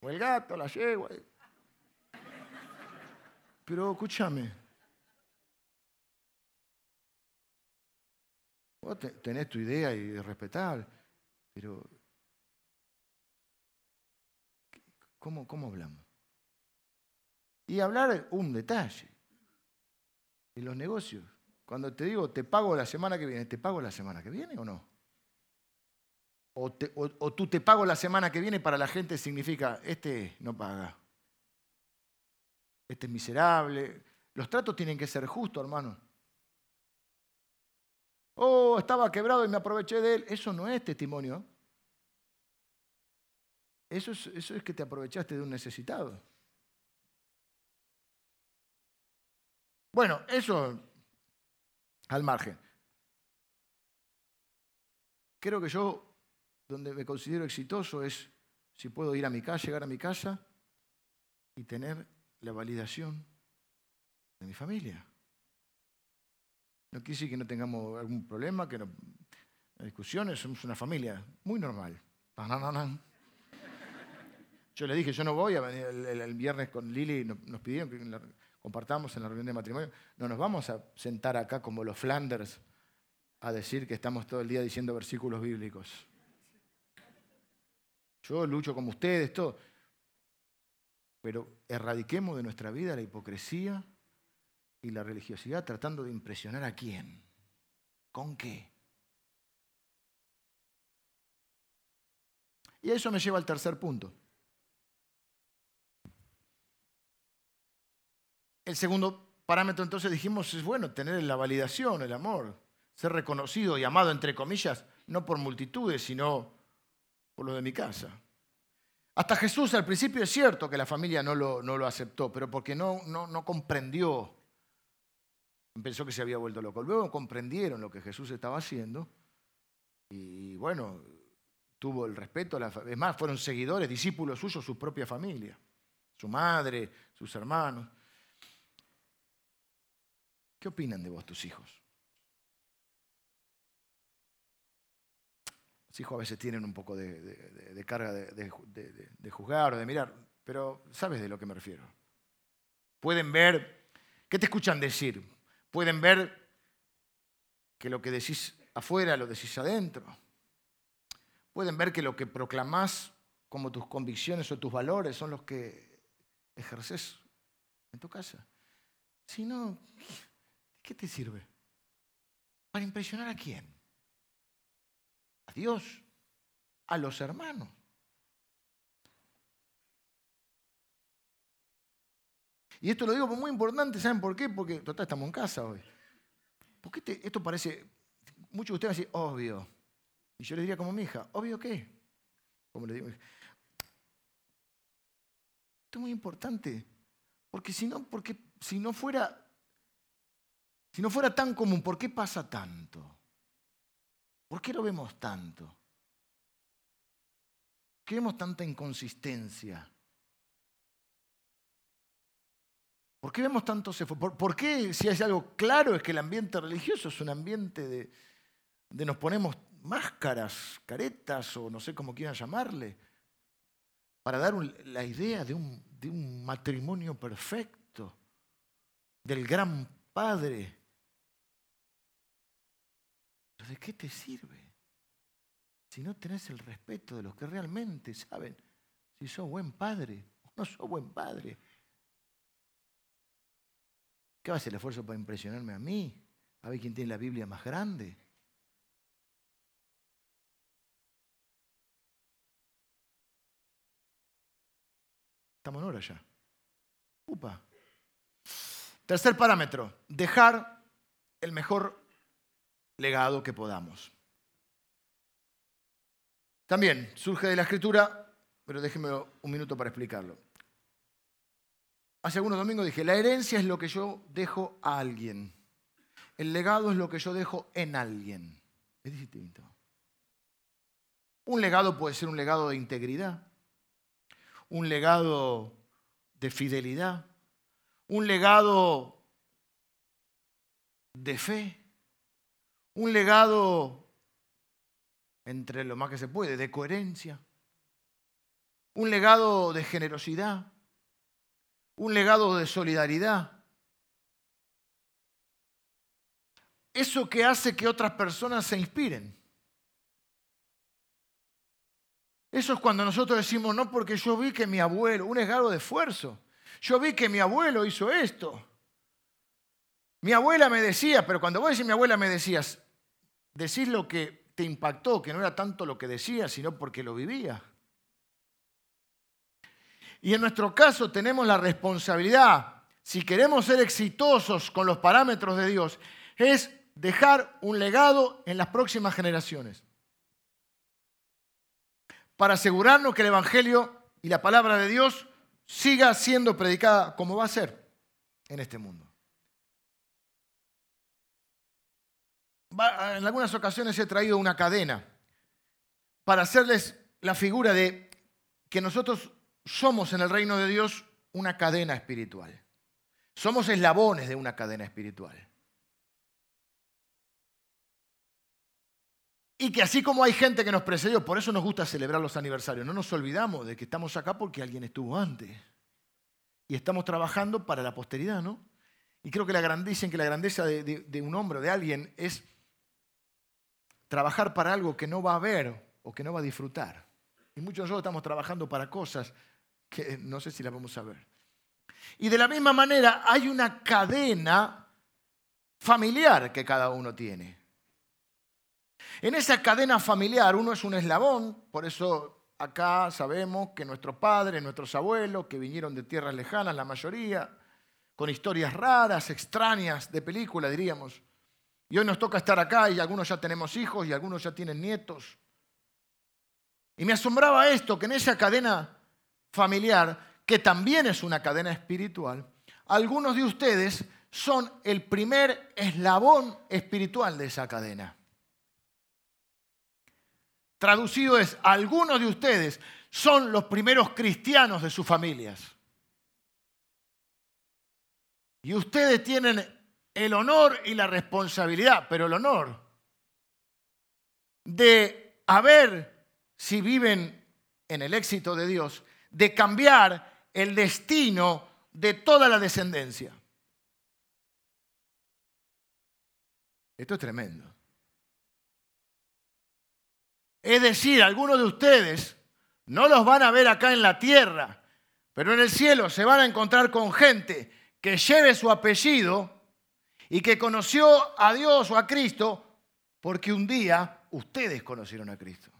O el gato, la yegua. Pero escúchame. Vos tenés tu idea y es respetable, pero ¿cómo, cómo hablamos? Y hablar un detalle. En los negocios. Cuando te digo, te pago la semana que viene, ¿te pago la semana que viene o no? O, tú te pago la semana que viene para la gente significa, este no paga. Este es miserable. Los tratos tienen que ser justos, hermano. Oh, estaba quebrado y me aproveché de él. Eso no es testimonio. Eso es, eso es que te aprovechaste de un necesitado. Bueno, eso al margen. Creo que yo, donde me considero exitoso, es si puedo ir a mi casa, llegar a mi casa y tener la validación de mi familia. No quiere que no tengamos algún problema, que no, discusiones, somos una familia muy normal. Yo le dije, yo no voy, el, el, viernes con Lili nos pidieron que compartamos en la reunión de matrimonio, no nos vamos a sentar acá como los Flanders a decir que estamos todo el día diciendo versículos bíblicos. Yo lucho como ustedes, todo. Pero erradiquemos de nuestra vida la hipocresía y la religiosidad tratando de impresionar a quién. ¿Con qué? Y eso me lleva al tercer punto. El segundo parámetro entonces dijimos es bueno tener la validación, el amor, ser reconocido y amado entre comillas, no por multitudes, sino por lo de mi casa. Hasta Jesús al principio es cierto que la familia no lo, no lo aceptó, pero porque no, no, no comprendió, pensó que se había vuelto loco. Luego comprendieron lo que Jesús estaba haciendo y bueno, tuvo el respeto, es más, fueron seguidores, discípulos suyos, su propia familia, su madre, sus hermanos. ¿Qué opinan de vos tus hijos? Los hijos a veces tienen un poco de, carga de, juzgar o de mirar, pero sabes de lo que me refiero. Pueden ver, ¿qué te escuchan decir? Pueden ver que lo que decís afuera lo decís adentro. Pueden ver que lo que proclamás como tus convicciones o tus valores son los que ejerces en tu casa. Si no, ¿Qué te sirve? ¿Para impresionar a quién? Dios, a los hermanos. Y esto lo digo muy importante, ¿saben por qué? Porque total estamos en casa hoy. Porque esto parece, muchos de ustedes decir, obvio. Y yo les diría como mi hija, ¿obvio qué? Como le digo, esto es muy importante. Porque si no, porque si no fuera si no fuera tan común, ¿por qué pasa tanto? ¿Por qué lo vemos tanto? ¿Por qué vemos tanta inconsistencia? ¿Por qué vemos tanto ¿Por, ¿Por qué, si hay algo claro, es que el ambiente religioso es un ambiente de, nos ponemos máscaras, caretas o no sé cómo quieran llamarle, para dar la idea de un matrimonio perfecto, del gran padre ¿de qué te sirve? Si no tenés el respeto de los que realmente saben si sos buen padre o no sos buen padre. ¿Qué va a hacer el esfuerzo para impresionarme a mí? A ver quién tiene la Biblia más grande. Estamos en hora ya. Upa. Tercer parámetro, dejar el mejor legado que podamos. También surge de la escritura, pero déjenme un minuto para explicarlo. Hace algunos domingos dije, la herencia es lo que yo dejo a alguien. El legado es lo que yo dejo en alguien. Es distinto. Un legado puede ser un legado de integridad, un legado de fidelidad, un legado de fe, un legado entre lo más que se puede, de coherencia, un legado de generosidad, un legado de solidaridad. Eso que hace que otras personas se inspiren. Eso es cuando nosotros decimos, no, porque yo vi que mi abuelo, un legado de esfuerzo, yo vi que mi abuelo hizo esto. Mi abuela me decía, pero cuando vos decís mi abuela me decías, decís lo que te impactó, que no era tanto lo que decía, sino porque lo vivía. Y en nuestro caso tenemos la responsabilidad, si queremos ser exitosos con los parámetros de Dios, es dejar un legado en las próximas generaciones. Para asegurarnos que el Evangelio y la palabra de Dios siga siendo predicada como va a ser en este mundo. En algunas ocasiones he traído una cadena para hacerles la figura de que nosotros somos en el reino de Dios una cadena espiritual. Somos eslabones de una cadena espiritual. Y que así como hay gente que nos precedió, por eso nos gusta celebrar los aniversarios, no nos olvidamos de que estamos acá porque alguien estuvo antes. Y estamos trabajando para la posteridad, ¿no? Y creo que la dicen que la grandeza de, de un hombre de alguien es trabajar para algo que no va a ver o que no va a disfrutar. Y muchos de nosotros estamos trabajando para cosas que no sé si la vamos a ver. Y de la misma manera hay una cadena familiar que cada uno tiene. En esa cadena familiar uno es un eslabón, por eso acá sabemos que nuestros padres, nuestros abuelos, que vinieron de tierras lejanas, la mayoría, con historias raras, extrañas, de película diríamos. Y hoy nos toca estar acá y algunos ya tenemos hijos y algunos ya tienen nietos. Y me asombraba esto, que en esa cadena familiar, que también es una cadena espiritual, algunos de ustedes son el primer eslabón espiritual de esa cadena. Traducido es, algunos de ustedes son los primeros cristianos de sus familias. Y ustedes tienen el honor y la responsabilidad, pero el honor de haber, si viven en el éxito de Dios, de cambiar el destino de toda la descendencia. Esto es tremendo. Es decir, algunos de ustedes no los van a ver acá en la tierra, pero en el cielo se van a encontrar con gente que lleve su apellido y que conoció a Dios o a Cristo porque un día ustedes conocieron a Cristo.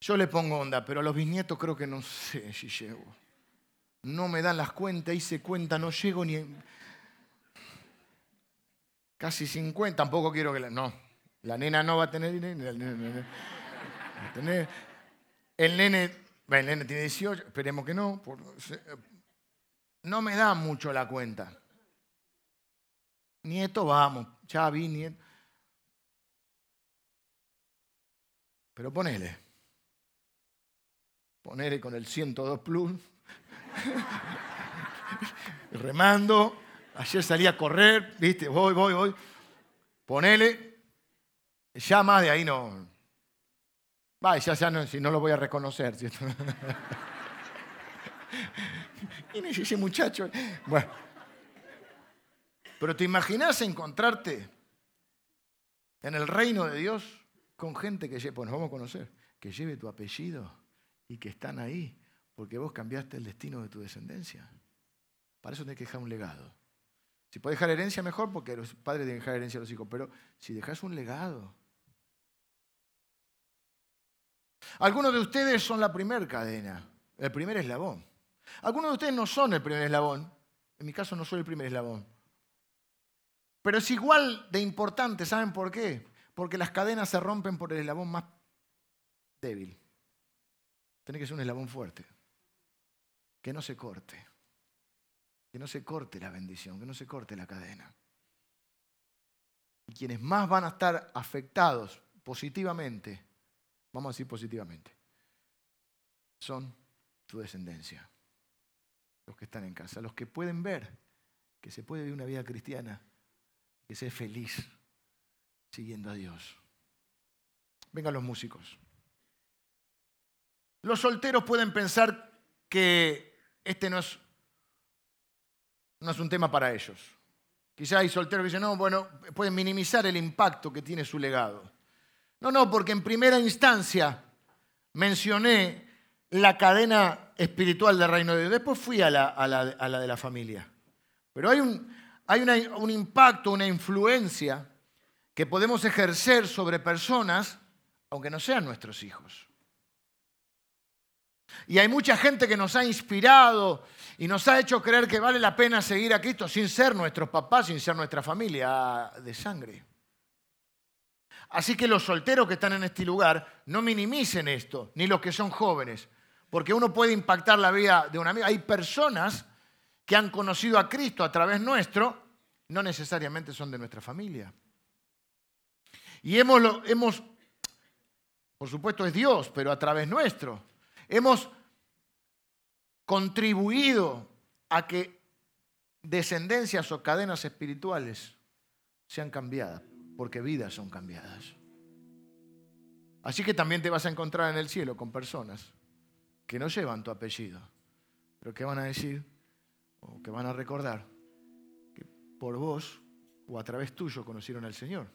Yo le pongo onda, pero a los bisnietos creo que no sé si llego. No me dan las cuentas, hice cuenta, no llego ni... Casi 50, tampoco quiero que... La... No, la nena no va a tener... Nene, el nene, el nene tiene 18, esperemos que no. No me da mucho la cuenta. Nieto, vamos, ya vi nieto. Pero ponele. Ponele con el 102 Plus. <laughs> Remando. Ayer salí a correr, viste, voy, voy, voy. Ponele. Ya más de ahí no. Va, ya, ya no, si no lo voy a reconocer, ¿cierto? <laughs> ¿Quién es ese muchacho? Bueno. Pero te imaginas encontrarte en el reino de Dios con gente que, pues nos vamos a conocer, que lleve tu apellido y que están ahí porque vos cambiaste el destino de tu descendencia. Para eso tenés que dejar un legado. Si podés dejar herencia, mejor, porque los padres deben dejar herencia a los hijos, pero si dejas un legado. Algunos de ustedes son la primera cadena, el primer eslabón. Algunos de ustedes no son el primer eslabón. En mi caso no soy el primer eslabón. Pero es igual de importante, ¿saben por qué? Porque las cadenas se rompen por el eslabón más débil. Tiene que ser un eslabón fuerte. Que no se corte. Que no se corte la bendición, que no se corte la cadena. Y quienes más van a estar afectados positivamente, vamos a decir positivamente, son tu descendencia. Los que están en casa, los que pueden ver que se puede vivir una vida cristiana, que sea feliz siguiendo a Dios. Vengan los músicos. Los solteros pueden pensar que este no es, no es un tema para ellos. Quizá hay solteros que dicen, no, bueno, pueden minimizar el impacto que tiene su legado. No, no, porque en primera instancia mencioné la cadena espiritual del reino de Dios. Después fui a la, de la familia. Pero hay, un, un impacto, una influencia que podemos ejercer sobre personas, aunque no sean nuestros hijos. Y hay mucha gente que nos ha inspirado y nos ha hecho creer que vale la pena seguir a Cristo sin ser nuestros papás, sin ser nuestra familia de sangre. Así que los solteros que están en este lugar no minimicen esto, ni los que son jóvenes, porque uno puede impactar la vida de un amigo. Hay personas que han conocido a Cristo a través nuestro, no necesariamente son de nuestra familia. Y hemos, hemos por supuesto es Dios, pero a través nuestro, hemos contribuido a que descendencias o cadenas espirituales sean cambiadas porque vidas son cambiadas. Así que también te vas a encontrar en el cielo con personas que no llevan tu apellido, pero que van a decir o que van a recordar que por vos o a través tuyo conocieron al Señor.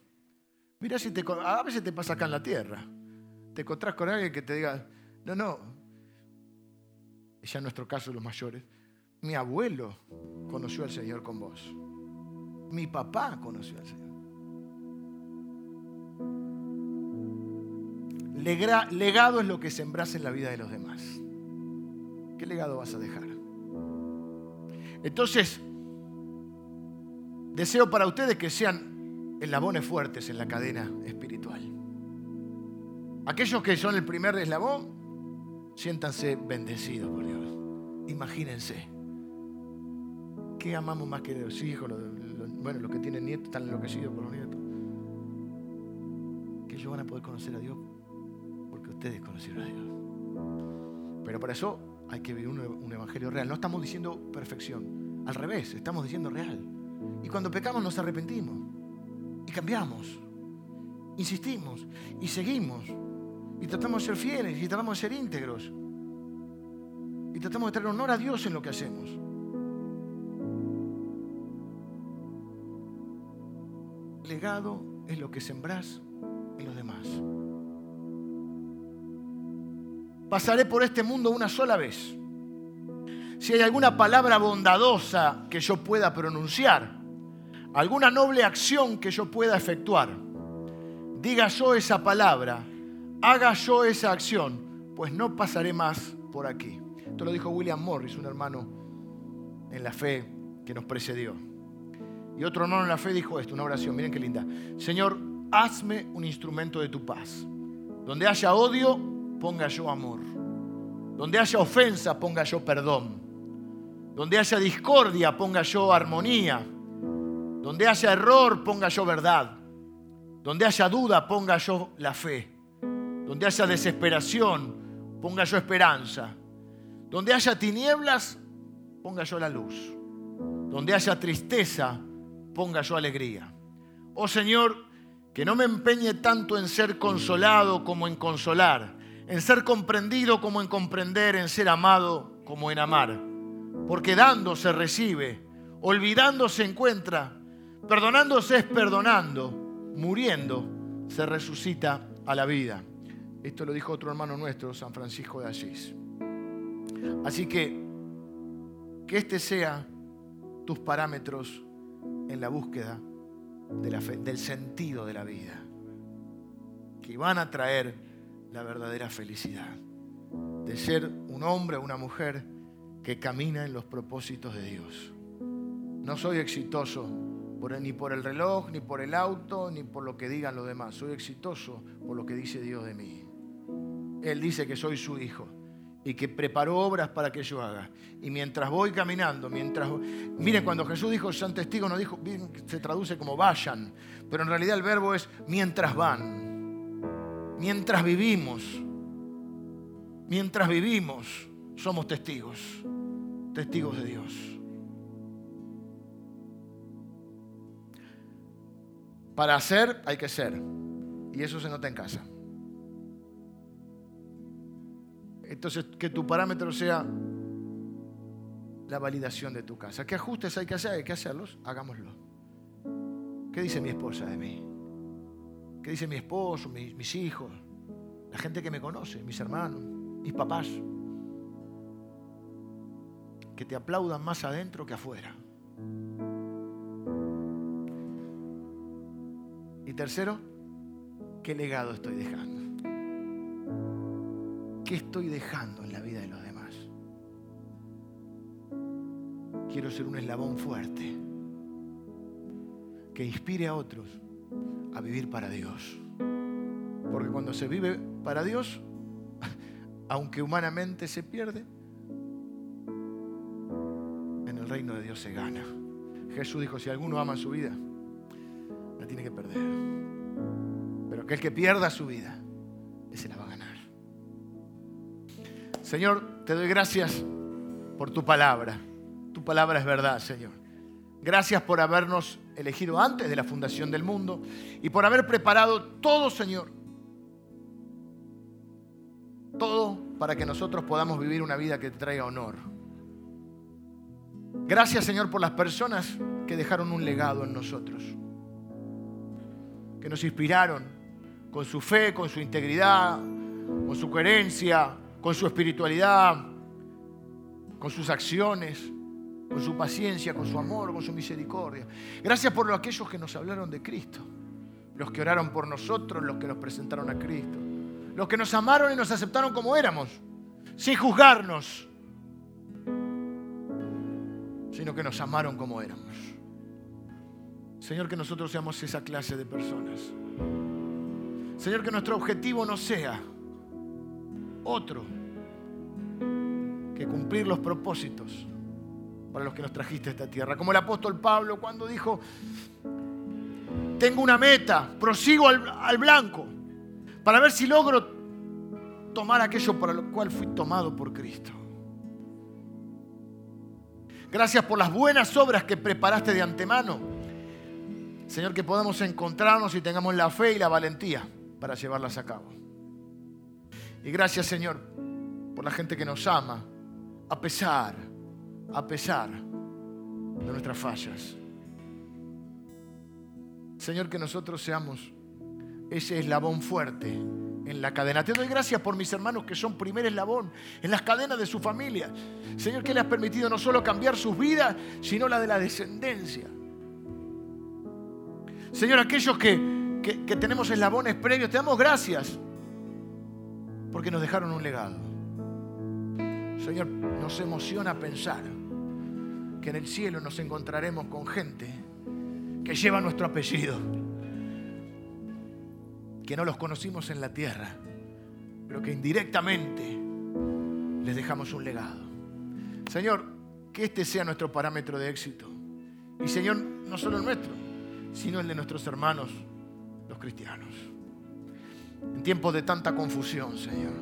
Mira si te, a veces te pasa acá en la tierra. Te encontrás con alguien que te diga, no, no, ya en nuestro caso los mayores, mi abuelo conoció al Señor con vos. Mi papá conoció al Señor. Legado es lo que sembras en la vida de los demás. ¿Qué legado vas a dejar? Entonces, deseo para ustedes que sean eslabones fuertes en la cadena espiritual. Aquellos que son el primer eslabón, siéntanse bendecidos por Dios. Imagínense. ¿Qué amamos más que los hijos? bueno, los que tienen nietos están enloquecidos por los nietos. Que ellos van a poder conocer a Dios ustedes conocieron a Dios. Pero para eso hay que vivir un, evangelio real. No estamos diciendo perfección. Al revés, estamos diciendo real. Y cuando pecamos nos arrepentimos. Y cambiamos. Insistimos. Y seguimos. Y tratamos de ser fieles. Y tratamos de ser íntegros. Y tratamos de traer honor a Dios en lo que hacemos. Legado es lo que sembrás en los demás pasaré por este mundo una sola vez. Si hay alguna palabra bondadosa que yo pueda pronunciar, alguna noble acción que yo pueda efectuar, diga yo esa palabra, haga yo esa acción, pues no pasaré más por aquí. Esto lo dijo William Morris, un hermano en la fe que nos precedió. Y otro hermano en la fe dijo esto, una oración, miren qué linda. Señor, hazme un instrumento de tu paz. Donde haya odio, ponga yo amor. Donde haya ofensa, ponga yo perdón. Donde haya discordia, ponga yo armonía. Donde haya error, ponga yo verdad. Donde haya duda, ponga yo la fe. Donde haya desesperación, ponga yo esperanza. Donde haya tinieblas, ponga yo la luz. Donde haya tristeza, ponga yo alegría. Oh Señor, que no me empeñe tanto en ser consolado como en consolar en ser comprendido como en comprender, en ser amado como en amar. Porque dando se recibe, olvidando se encuentra, perdonándose es perdonando, muriendo se resucita a la vida. Esto lo dijo otro hermano nuestro, San Francisco de Asís. Así que que este sea tus parámetros en la búsqueda del sentido de la vida, que van a traer la verdadera felicidad. De ser un hombre o una mujer que camina en los propósitos de Dios. No soy exitoso ni por el reloj, ni por el auto, ni por lo que digan los demás. Soy exitoso por lo que dice Dios de mí. Él dice que soy su hijo y que preparó obras para que yo haga. Y mientras voy caminando, mientras... Miren, cuando Jesús dijo, San Testigo, no dijo, se traduce como vayan, pero en realidad el verbo es mientras van Mientras vivimos, mientras vivimos, somos testigos, testigos de Dios. Para hacer hay que ser. Y eso se nota en casa. Entonces, que tu parámetro sea la validación de tu casa. ¿Qué ajustes hay que hacer? Hay que hacerlos, hagámoslo. ¿Qué dice mi esposa de mí? ¿Qué dice mi esposo, mis, hijos, la gente que me conoce, mis hermanos, mis papás? Que te aplaudan más adentro que afuera. Y tercero, ¿qué legado estoy dejando? ¿Qué estoy dejando en la vida de los demás? Quiero ser un eslabón fuerte que inspire a otros a vivir para Dios. Porque cuando se vive para Dios, <laughs> aunque humanamente se pierde, en el reino de Dios se gana. Jesús dijo, si alguno ama su vida, la tiene que perder. Pero aquel que pierda su vida, ese la va a ganar. Señor, te doy gracias por tu palabra. Tu palabra es verdad, Señor. Gracias por habernos elegido antes de la fundación del mundo y por haber preparado todo, Señor. Todo para que nosotros podamos vivir una vida que te traiga honor. Gracias, Señor, por las personas que dejaron un legado en nosotros. Que nos inspiraron con su fe, con su integridad, con su coherencia, con su espiritualidad, con sus acciones, con su paciencia, con su amor, con su misericordia. Gracias por aquellos que nos hablaron de Cristo, los que oraron por nosotros, los que nos presentaron a Cristo, los que nos amaron y nos aceptaron como éramos, sin juzgarnos, sino que nos amaron como éramos. Señor, que nosotros seamos esa clase de personas. Señor, que nuestro objetivo no sea otro que cumplir los propósitos para los que nos trajiste a esta tierra. Como el apóstol Pablo cuando dijo, tengo una meta, prosigo al, blanco, para ver si logro tomar aquello para lo cual fui tomado por Cristo. Gracias por las buenas obras que preparaste de antemano. Señor, que podamos encontrarnos y tengamos la fe y la valentía para llevarlas a cabo. Y gracias, Señor, por la gente que nos ama, a pesar, a pesar de nuestras fallas. Señor, que nosotros seamos ese eslabón fuerte en la cadena. Te doy gracias por mis hermanos que son primer eslabón en las cadenas de su familia. Señor, que le has permitido no solo cambiar sus vidas, sino la de la descendencia. Señor, aquellos que, que tenemos eslabones previos, te damos gracias porque nos dejaron un legado. Señor, nos emociona pensar que en el cielo nos encontraremos con gente que lleva nuestro apellido, que no los conocimos en la tierra, pero que indirectamente les dejamos un legado. Señor, que este sea nuestro parámetro de éxito. Y Señor, no solo el nuestro, sino el de nuestros hermanos, los cristianos en tiempos de tanta confusión, Señor,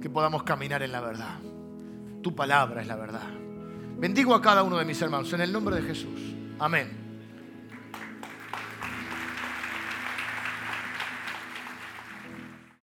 que podamos caminar en la verdad. Tu palabra es la verdad. Bendigo a cada uno de mis hermanos en el nombre de Jesús. Amén.